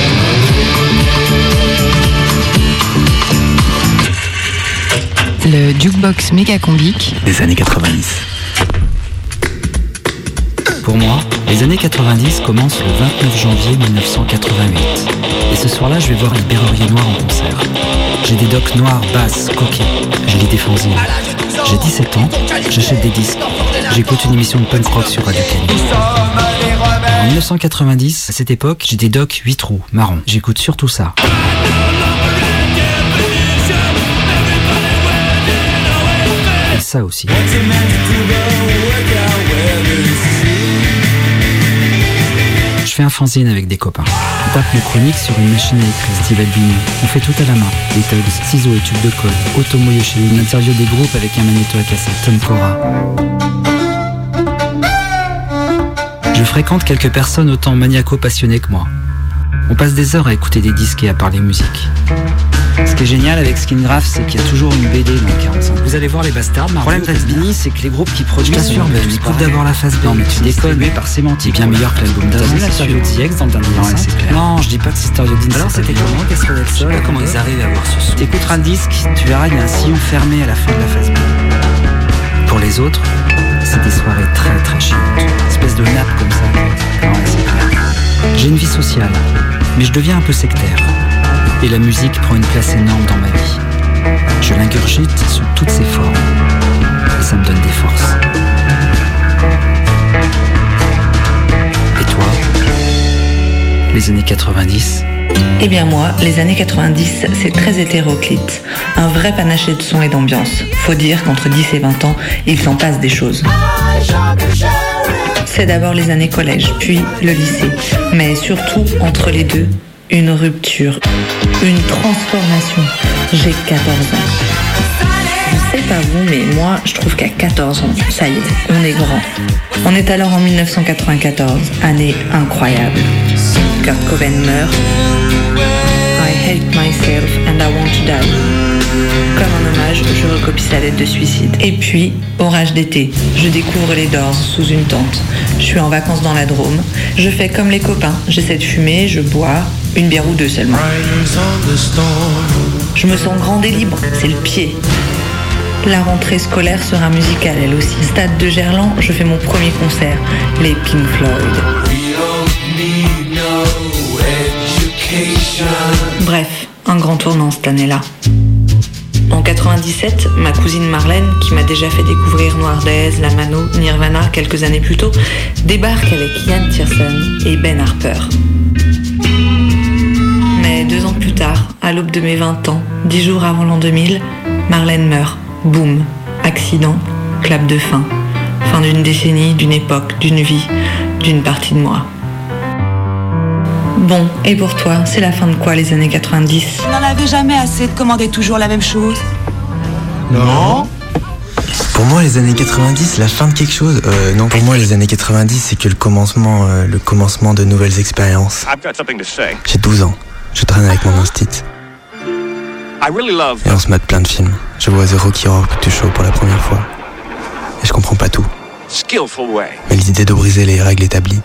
Le jukebox méga combique des années 90. Pour moi, les années 90 commencent le 29 janvier 1988. Et ce soir-là, je vais voir les Berruriers Noirs en concert. J'ai des docks noirs, basses, coquets. Je lis des fanzines. J'ai 17 ans, j'achète des disques. J'écoute une émission de punk rock sur Radio. En 1990, à cette époque, j'ai des docks 8 trous, marron. J'écoute surtout ça. Et ça aussi. Fais un fanzine avec des copains. On tape nos chroniques sur une machine à écrire Steve Albini. On fait tout à la main. Des tugs, ciseaux et tubes de code. Otomo Yoshi, une interview des groupes avec un magnéto à cassette. Tom Cora. Je fréquente quelques personnes autant maniaco-passionnées que moi. On passe des heures à écouter des disques et à parler musique. Ce qui est génial avec Skingraph, c'est qu'il y a toujours une BD dans le 45. Vous allez voir les bastards. Le problème d'Albini, c'est que les groupes qui produisent. Je t'assure, mais tu écoutes d'abord la phase B. Non, mais tu déconnes. Mais par sémantique. bien meilleur que l'album d'avant. Dans le dernier Non, c'est clair. Non, je dis pas que c'est Stereo. Alors c'était comment Qu'est-ce qu'on Je sais pas comment ils arrivent à avoir ce son. T'écouteras le disque, tu verras, il y a un sillon fermé à la fin de la phase B. Pour les autres, c'est des soirées très très chiantes. Espèce de nappe comme ça. Non, c'est clair. J'ai une vie sociale, mais je deviens un peu sectaire. Et la musique prend une place énorme dans ma vie. Je l'ingurgite sous toutes ses formes. Et ça me donne des forces. Et toi? Les années 90 Eh bien moi, les années 90, c'est très hétéroclite. Un vrai panaché de son et d'ambiance. Faut dire qu'entre 10 et 20 ans, il s'en passe des choses. C'est d'abord les années collège, puis le lycée. Mais surtout, entre les deux, une rupture, une transformation. J'ai 14 ans. Je sais pas vous, mais moi, je trouve qu'à 14 ans, ça y est, on est grand. On est alors en 1994, année incroyable. Kurt Cobain meurt. I hate myself and I want to die. Comme un hommage, je recopie sa lettre de suicide. Et puis, orage d'été, je découvre les Doors sous une tente. Je suis en vacances dans la Drôme. Je fais comme les copains. J'essaie de fumer, je bois, une bière ou deux seulement. Je me sens grande et libre, c'est le pied. La rentrée scolaire sera musicale elle aussi. Stade de Gerland, je fais mon premier concert, les Pink Floyd. Bref, un grand tournant cette année-là. En 97, ma cousine Marlène, qui m'a déjà fait découvrir Noir Days, La Nirvana quelques années plus tôt, débarque avec Ian Tiersen et Ben Harper. Mais deux ans plus tard, à l'aube de mes 20 ans, dix jours avant l'an 2000, Marlène meurt. Boum. Accident. Clap de fin. Fin d'une décennie, d'une époque, d'une vie, d'une partie de moi. Bon, et pour toi, c'est la fin de quoi les années 90 Vous n'en avez jamais assez de commander toujours la même chose Non Pour moi, les années 90, la fin de quelque chose. Euh, non, pour moi, les années 90, c'est que le commencement, euh, le commencement de nouvelles expériences. J'ai 12 ans. Je traîne avec mon instit. Et on se mate plein de films. Je vois The Rocky Horror Picture Show pour la première fois. Et je comprends pas tout. Mais l'idée de briser les règles établies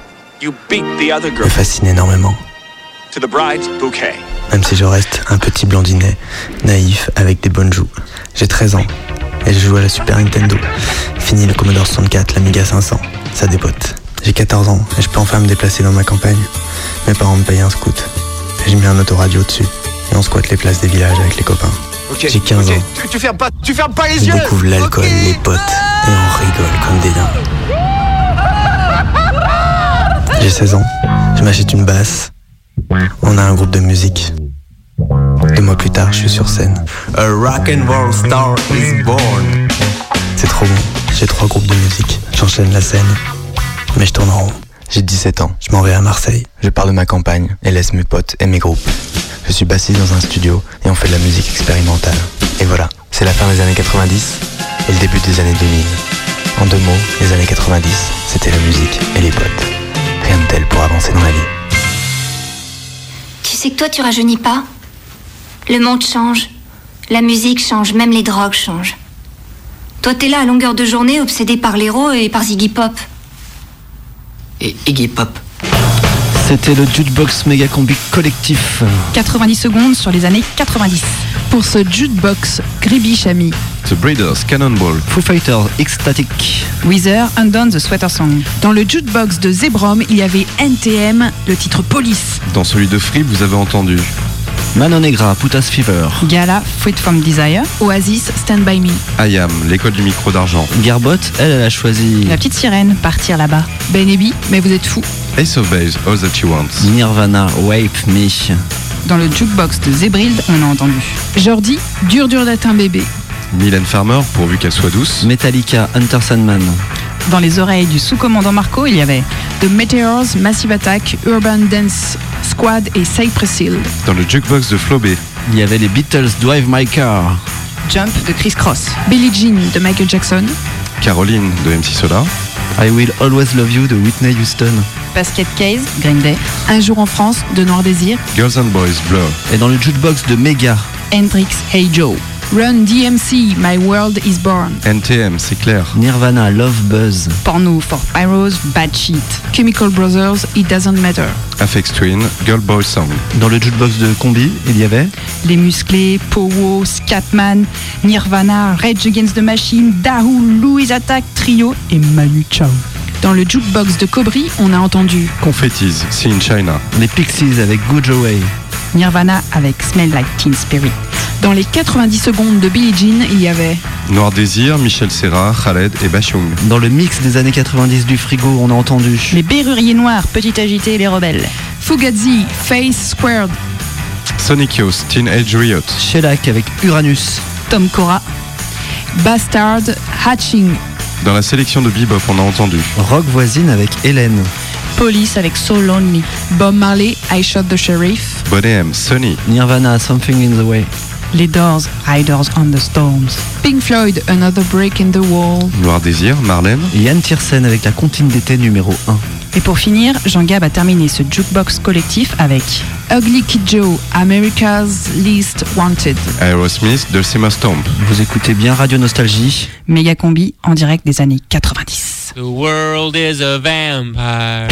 me fascine énormément. Même si je reste un petit blondinet, naïf, avec des bonnes joues. J'ai 13 ans et je joue à la Super Nintendo. Fini le Commodore 64, l'Amiga 500. Ça dépote. J'ai 14 ans et je peux enfin me déplacer dans ma campagne. Mes parents me payent un scout. J'ai mis un autoradio dessus et on squatte les places des villages avec les copains. J'ai 15 ans. Tu, tu fermes pas, tu fermes pas les Je yeux découvre l'alcool, les potes et on rigole comme des dingues. J'ai 16 ans. Je m'achète une basse. On a un groupe de musique. Deux mois plus tard, je suis sur scène. A rock and roll star is born. C'est trop bon. J'ai trois groupes de musique. J'enchaîne la scène. Mais je tourne en rond. J'ai 17 ans. Je m'en vais à Marseille. Je pars de ma campagne et laisse mes potes et mes groupes. Je suis bassiste dans un studio et on fait de la musique expérimentale. Et voilà, c'est la fin des années 90 et le début des années 2000. En deux mots, les années 90, c'était la musique et les potes. Pour avancer dans la vie. Tu sais que toi, tu rajeunis pas Le monde change. La musique change, même les drogues changent. Toi, t'es là à longueur de journée, obsédé par l'héros et par Ziggy Pop. Et Iggy Pop. C'était le Jukebox Méga Combi collectif. 90 secondes sur les années 90. Pour ce jukebox, Gribiche ami. The Breeders, Cannonball. Foo Fighters, Ecstatic. Weezer, Undone the Sweater Song. Dans le jukebox de Zebrom, il y avait NTM, le titre Police. Dans celui de Free, vous avez entendu Mano Negra, Putas Fever. Gala, Fruit from Desire. Oasis, Stand By Me. IAM, l'école du micro d'argent. Garbot, elle, elle a choisi La petite sirène, Partir là-bas. Ben Ebi, mais vous êtes fous. Ace of Base, All That You Want. Nirvana, Wape Me. Dans le jukebox de Zebrild, on a entendu Jordi, dur dur d'être un bébé. Mylène Farmer, pourvu qu'elle soit douce. Metallica, Hunter Sandman. Dans les oreilles du sous-commandant Marco, il y avait The Meteors, Massive Attack, Urban Dance Squad et Cypress Hill. Dans le jukebox de Flobé. Il y avait les Beatles, Drive My Car. Jump de Chris Cross. Billie Jean de Michael Jackson. Caroline de MC Solar. I Will Always Love You de Whitney Houston. Basket Case, Green Day. Un jour en France de Noir Désir. Girls and Boys, Blur. Et dans le jukebox de Mega. Hendrix, Hey Joe. Run DMC, My World is Born. NTM, c'est clair. Nirvana, Love Buzz. Porno for Pyros, Bad Sheet. Chemical Brothers, It Doesn't Matter. Afex Twin, Girl Boy Song. Dans le jukebox de Combi, il y avait Les Musclés, Powo, Scatman, Nirvana, Rage Against the Machine, Dahoo, Louis Attack, Trio et Manu Chao. Dans le jukebox de Cobry, on a entendu Confettis, See in China. les Pixies avec Good Away. Nirvana avec Smell Like Teen Spirit. Dans les 90 secondes de Billie Jean, il y avait Noir Désir, Michel Serra, Khaled et Bachung. Dans le mix des années 90 du frigo, on a entendu Les Berruriers Noirs, Petit Agité et les Rebelles. Fugazi, Face Squared. Sonic Youth, Teenage Riot. Shellac avec Uranus. Tom Cora. Bastard, Hatching. Dans la sélection de Bebop, on a entendu Rock voisine avec Hélène. Police avec So Lonely. Bob Marley, I Shot the Sheriff. Bonnet M, Sonny. Nirvana, Something in the Way. Les Doors, Riders on the Storms. Pink Floyd, Another Break in the Wall. Noir Désir, Marlène. Yann Tiersen avec la comptine d'été numéro 1. Et pour finir, Jean Gab a terminé ce jukebox collectif avec Ugly Kid Joe, America's Least Wanted. Aerosmith, Dulcimer Stomp. Vous écoutez bien Radio Nostalgie. Méga Combi en direct des années 90. The world is a vampire.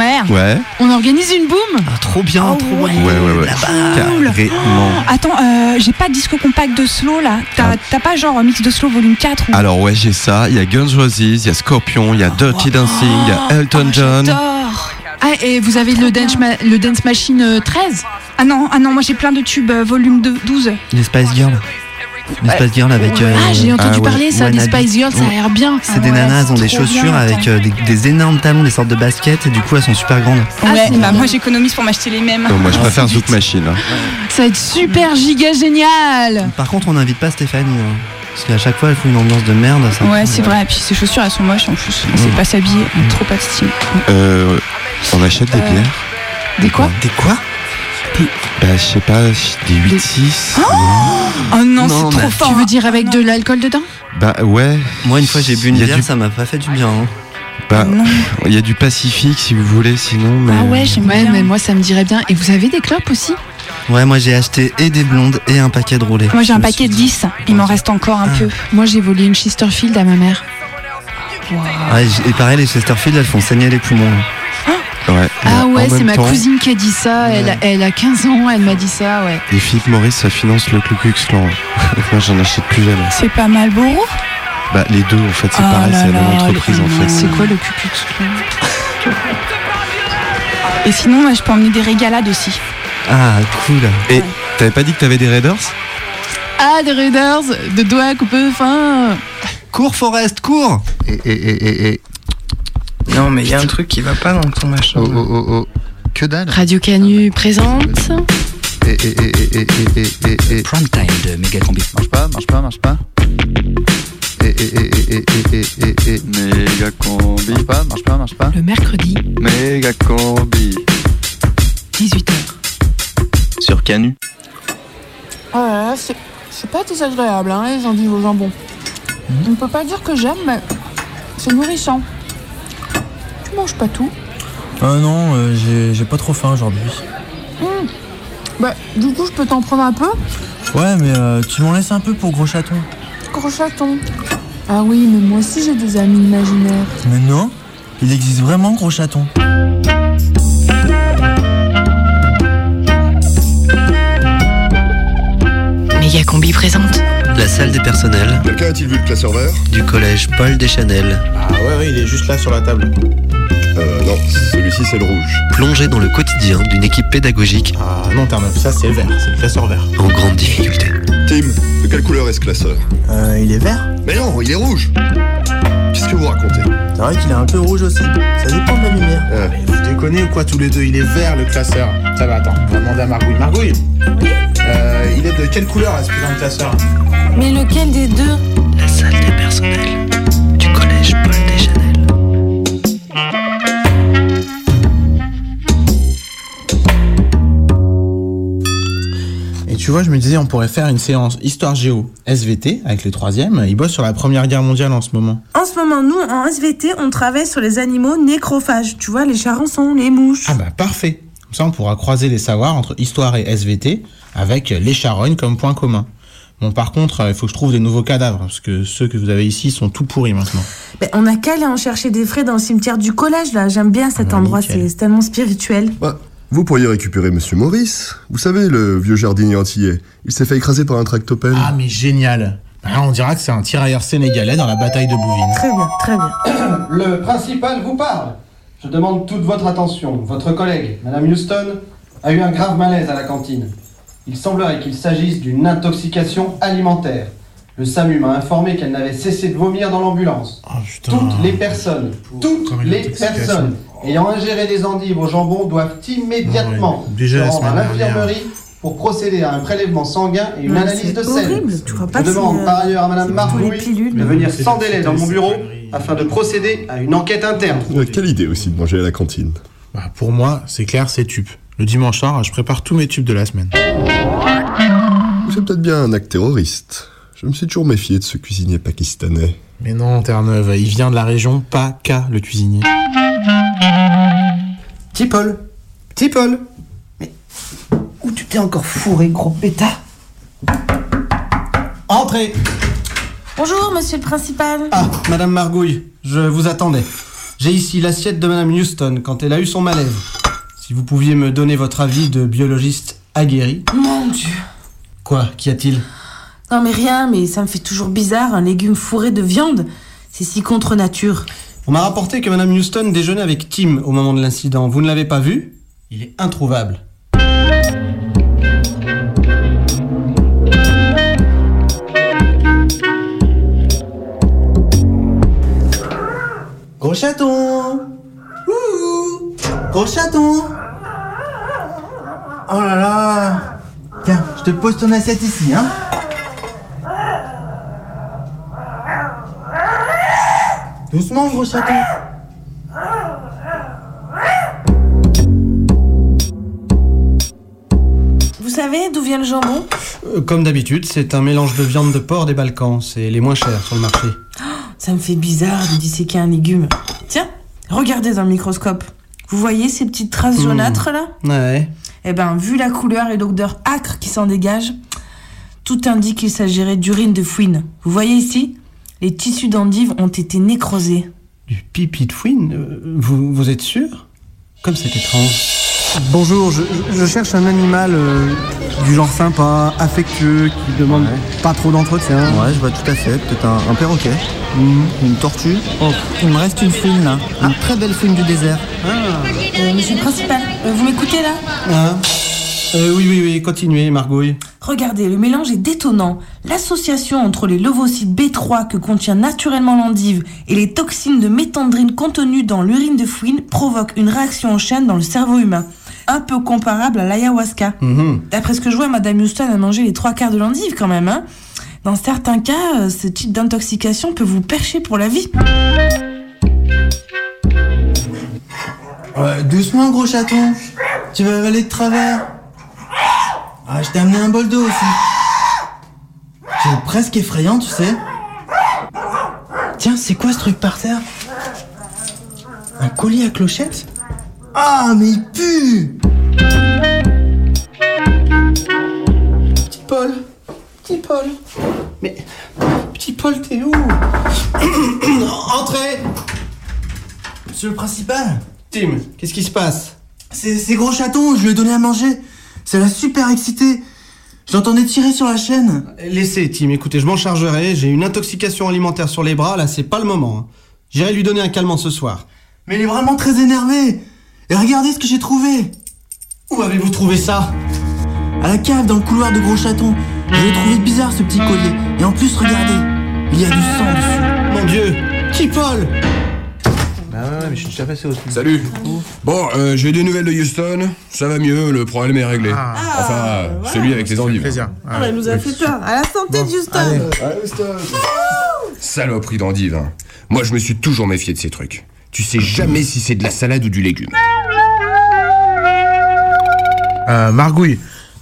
Ouais. Ouais. On organise une boum Ah, trop bien, trop Ouais, ouais, ouais. Carrément. Attends, euh, j'ai pas de disco compact de slow là. T'as t'as pas genre mix de slow volume 4 ou... Alors ouais, j'ai ça. Il y a Guns Roses, il y a Scorpion, il y a Dirty Dancing, il y a Elton John. Ah, et vous avez le dance, ma- le dance Machine euh, 13 Ah non, ah non, moi j'ai plein de tubes euh, volume de- 12. Les Spice Girls. Les Spice Girls avec. euh, Ah, j'ai entendu ouais, parler ça, des. Spice Girls, ça a l'air bien. C'est des nanas, elles ont des chaussures avec euh, des, des énormes talons, des sortes de baskets, et du coup elles sont super grandes. ouais, bah moi j'économise pour m'acheter les mêmes. Non, moi je préfère Zouk Machine. hein. Ça va être super giga génial Par contre, on n'invite pas Stéphanie. hein, parce qu'à chaque fois, elle fout une ambiance de merde. ça Ouais, c'est vrai. Et puis ses chaussures elles sont moches en plus. On sait pas s'habiller, trop pas de style. Euh, on achète des Euh, bières Des quoi Des quoi Bah je sais pas, des 8-6. Oh non, Non, c'est trop fort. Tu veux dire avec de l'alcool dedans? Bah ouais. Moi, une fois, j'ai bu une Il y a bière, du- ça m'a pas fait du bien. hein. Bah, il y a du Pacifique si vous voulez, sinon. Mais... Ah ouais, j'aime ouais, mais moi ça me dirait bien. Et vous avez des clopes aussi? Ouais, moi j'ai acheté et des blondes et un paquet de roulés. Moi j'ai un paquet de 10, il m'en reste encore un peu. Moi j'ai volé une Chesterfield à ma mère. Et pareil, les Chesterfield, elles font saigner les poumons. Ouais. Ah ouais, c'est ma temps, cousine qui a dit ça. Elle, a- elle a 15 ans, elle m'a dit ça, ouais. Les Philippe Maurice, ça finance le Ku Klux Klan. (laughs) Moi j'en achète plus jamais. C'est pas mal beau. Bah les deux en fait, c'est Ah pareil, c'est la même entreprise le- en fait. C'est quoi le cucut Et sinon, moi, je peux emmener des régalades aussi. Ah, cool. Et t'avais pas dit que t'avais des Raiders? Ah, des Raiders, de doigts coupés fin. Cours, Forest, cours Et, et, et, et, et. Non, mais il y a un truc qui va pas dans ton machin. Oh, oh, oh, oh. Que dalle. Radio Canu présente. Et, Prime time de Mega Combi. Marche pas, marche pas, marche pas. Et, combi. Marche pas, marche pas, marche pas. Le mercredi. Méga combi. 18h. Sur Canu. Ah c'est, pas désagréable, hein, les endives au jambon. On peut pas dire que j'aime, mais c'est nourrissant. Tu manges pas tout Ah non, euh, j'ai- pas trop faim aujourd'hui. Hum. Bah, du coup, je peux t'en prendre un peu Ouais, mais euh, tu m'en laisses un peu pour gros chaton. Gros chaton. Ah oui, mais moi aussi j'ai des amis imaginaires. Mais non, il existe vraiment gros chaton. Megacombi présente. La salle des personnels Quelqu'un a-t-il vu le classeur vert du collège Paul Deschanel. Ah ouais, ouais, il est juste là sur la table. Euh, non, celui-ci c'est le rouge. Plongé dans le quotidien d'une équipe pédagogique Ah non, Terre-Neuve, ça c'est le vert, c'est le classeur vert. en grande difficulté. Tim, de quelle couleur est ce classeur Euh, il est vert Mais non, il est rouge Qu'est-ce que vous racontez C'est vrai qu'il est un peu rouge aussi. Ça dépend de la lumière. Euh, Vous déconnez ou quoi tous les deux Il est vert le classeur. Ça va, attends, on va demander à Margouille. Margouille euh, Il est de quelle couleur là, ce putain de classeur Mais lequel des deux La salle des personnels du collège Paul Deschanel. Et tu vois, je me disais, on pourrait faire une séance Histoire Géo SVT avec les troisièmes. Ils bossent sur la Première Guerre mondiale en ce moment. En ce moment, nous, en SVT, on travaille sur les animaux nécrophages. Tu vois, les charançons, les mouches. Ah bah parfait Comme ça, on pourra croiser les savoirs entre Histoire et SVT avec les charognes comme point commun. Bon, par contre, euh, il faut que je trouve des nouveaux cadavres, parce que ceux que vous avez ici sont tout pourris maintenant. Ben, on a qu'à aller en chercher des frais dans le cimetière du collège, là. J'aime bien cet Ah bah, endroit, c'est tellement spirituel. Bah, vous pourriez récupérer Monsieur Maurice. Vous savez, le vieux jardinier antillais. Il s'est fait écraser par un tractopelle. Ah, mais génial Ah, On dira que c'est un tirailleur sénégalais dans la bataille de Bouvines. Très bien, très bien. (coughs) Le principal vous parle. Je demande toute votre attention. Votre collègue, Madame Houston, a eu un grave malaise à la cantine. Il semblerait qu'il s'agisse d'une intoxication alimentaire. Le SAMU m'a informé qu'elle n'avait cessé de vomir dans l'ambulance. toutes les personnes, toutes les personnes ayant ingéré des endives au jambon doivent immédiatement déjà se rendre à l'infirmerie pour procéder à un prélèvement sanguin et une analyse de sel. Je demande par ailleurs à Madame pilules. de venir sans délai dans mon bureau afin de procéder à une enquête interne. Euh, Quelle idée aussi de manger à la cantine. Bah, pour moi, c'est clair, c'est tube. Le dimanche soir, je prépare tous mes tubes de la semaine. C'est peut-être bien un acte terroriste. Je me suis toujours méfié de ce cuisinier pakistanais. Mais non, Terre-Neuve, il vient de la région PACA, le cuisinier. Petit Paul Mais où tu t'es encore fourré, gros bêta? Entrez Bonjour, monsieur le principal. Ah, Madame Margouille, je vous attendais. J'ai ici l'assiette de Madame Houston quand elle a eu son malaise. Si vous pouviez me donner votre avis de biologiste aguerri. Mon Dieu. Quoi Qu'y a-t-il? Non mais rien, mais ça me fait toujours bizarre, un légume fourré de viande. C'est si contre nature. On m'a rapporté que Madame Houston déjeunait avec Tim au moment de l'incident. Vous ne l'avez pas vu? Il est introuvable. Gros chaton Ouh Gros chaton Oh là là Tiens, je te pose ton assiette ici, hein Doucement, gros chaton Vous savez d'où vient le jambon? Euh, Comme d'habitude, c'est un mélange de viande de porc des Balkans. C'est les moins chers sur le marché. Ça me fait bizarre de disséquer un légume. Tiens, regardez dans le microscope. Vous voyez ces petites traces Hmm. jaunâtres là? Ouais. Eh ben, vu la couleur et l'odeur âcre qui s'en dégage, tout indique qu'il s'agirait d'urine de fouine. Vous voyez ici Les tissus d'endive ont été nécrosés. Du pipi de fouine Euh, vous, vous êtes sûr? Comme c'est étrange. Bonjour, je, cherche un animal euh, du genre sympa, affectueux, qui demande pas trop d'entretien. Ouais, je vois tout à fait. Peut-être un, un perroquet. Une tortue. Oh, il me reste une fouine là. Une très belle fouine du désert. Euh, monsieur le principal, euh, vous m'écoutez là? Hein? Euh, oui, oui, oui, continuez, Margouille. Regardez, le mélange est détonnant. L'association entre les levocytes B3 que contient naturellement l'endive et les toxines de méthandrine contenues dans l'urine de fouine provoque une réaction en chaîne dans le cerveau humain. Un peu comparable à l'ayahuasca. Mhm. D'après ce que je vois, Madame Houston a mangé les trois quarts de l'endive quand même. Hein Dans certains cas, euh, ce type d'intoxication peut vous percher pour la vie. Ouais, doucement, gros chaton. Tu vas avaler de travers. Ah, je t'ai amené un bol d'eau aussi. C'est presque effrayant, tu sais. Tiens, c'est quoi ce truc par terre? Un collier à clochette? Ah, mais il pue Petit Paul, petit Paul. Mais, petit Paul, t'es où? (coughs) Entrez Monsieur le principal Tim, qu'est-ce qui se passe? C'est c'est gros chaton, je lui ai donné à manger. Ça l'a super excité. Je l'entendais tirer sur la chaîne. Laissez, Tim, écoutez, je m'en chargerai. J'ai une intoxication alimentaire sur les bras, là, c'est pas le moment. hein. J'irai lui donner un calmant ce soir. Mais il est vraiment très énervé. Et regardez ce que j'ai trouvé. Où avez-vous trouvé ça? À la cave, dans le couloir de gros chaton. J'ai trouvé bizarre ce petit collier. Et en plus, regardez, il y a du sang dessus. Mon Dieu Petit Paul? Bah ouais, ouais, mais je suis déjà passé aussi. Salut. Bon, euh, j'ai des nouvelles de Houston. Ça va mieux, le problème est réglé. enfin, euh, celui avec les endives. Ah, elle nous a fait peur. À la santé de Houston Saloperie d'endives. hein. Moi, je me suis toujours méfié de ces trucs. Tu sais jamais si c'est de la salade ou du légume. Euh, Margouille,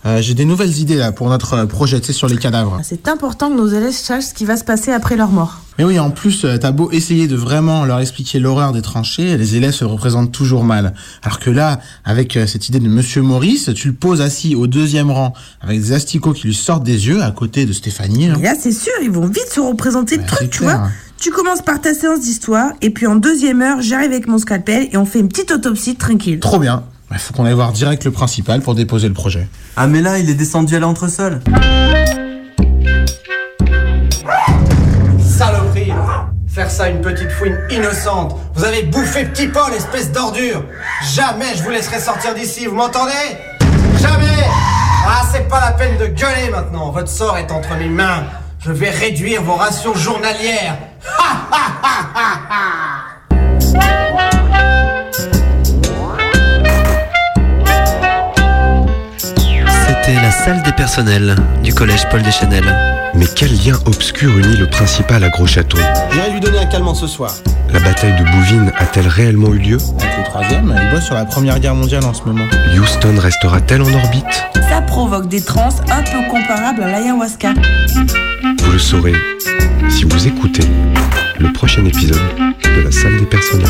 euh, j'ai des nouvelles idées là pour notre euh, projet, sur les cadavres. C'est important que nos élèves sachent ce qui va se passer après leur mort. Mais oui, en plus, euh, t'as beau essayer de vraiment leur expliquer l'horreur des tranchées, les élèves se représentent toujours mal. Alors que là, avec cette idée de Monsieur Maurice, tu le poses assis au deuxième rang, avec des asticots qui lui sortent des yeux, à côté de Stéphanie. hein. Et là, c'est sûr, ils vont vite se représenter le truc, tu vois. Tu commences par ta séance d'histoire, et puis en deuxième heure, j'arrive avec mon scalpel et on fait une petite autopsie tranquille. Trop bien. Il faut qu'on aille voir direct le principal pour déposer le projet. Ah, mais là, il est descendu à l'entresol. Saloperie. Faire ça à une petite fouine innocente. Vous avez bouffé Petit Paul, espèce d'ordure. Jamais je vous laisserai sortir d'ici, vous m'entendez? Jamais! Ah, c'est pas la peine de gueuler maintenant. Votre sort est entre mes mains. Je vais réduire vos rations journalières C'était la salle des personnels du collège Paul Deschanel. Mais quel lien obscur unit le principal à Gros Chaton J'irai lui donner un calmant ce soir. La bataille de Bouvines a-t-elle réellement eu lieu Avec le troisième, il bosse sur la première guerre mondiale en ce moment. Houston restera-t-elle en orbite Ça provoque des trans un peu comparables à l'ayahuasca. Vous le saurez si vous écoutez le prochain épisode de la salle des personnels.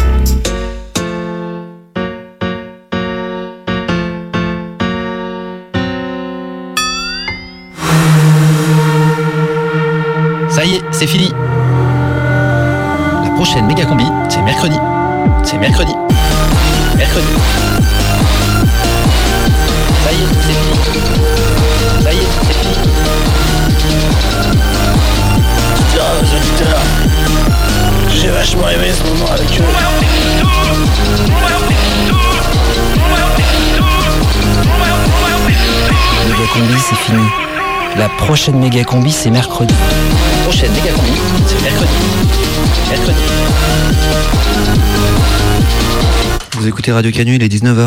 C'est fini. La prochaine méga combi, c'est mercredi. c'est mercredi. Mercredi. Ça y est, c'est fini. Ça y est, c'est fini. Putain, les auditeurs, j'ai vachement aimé ce moment avec eux. Méga combi, c'est fini. La prochaine méga combi, c'est mercredi. Prochaine méga combi, c'est mercredi. Mercredi. Vous écoutez Radio Canu, il est 19h.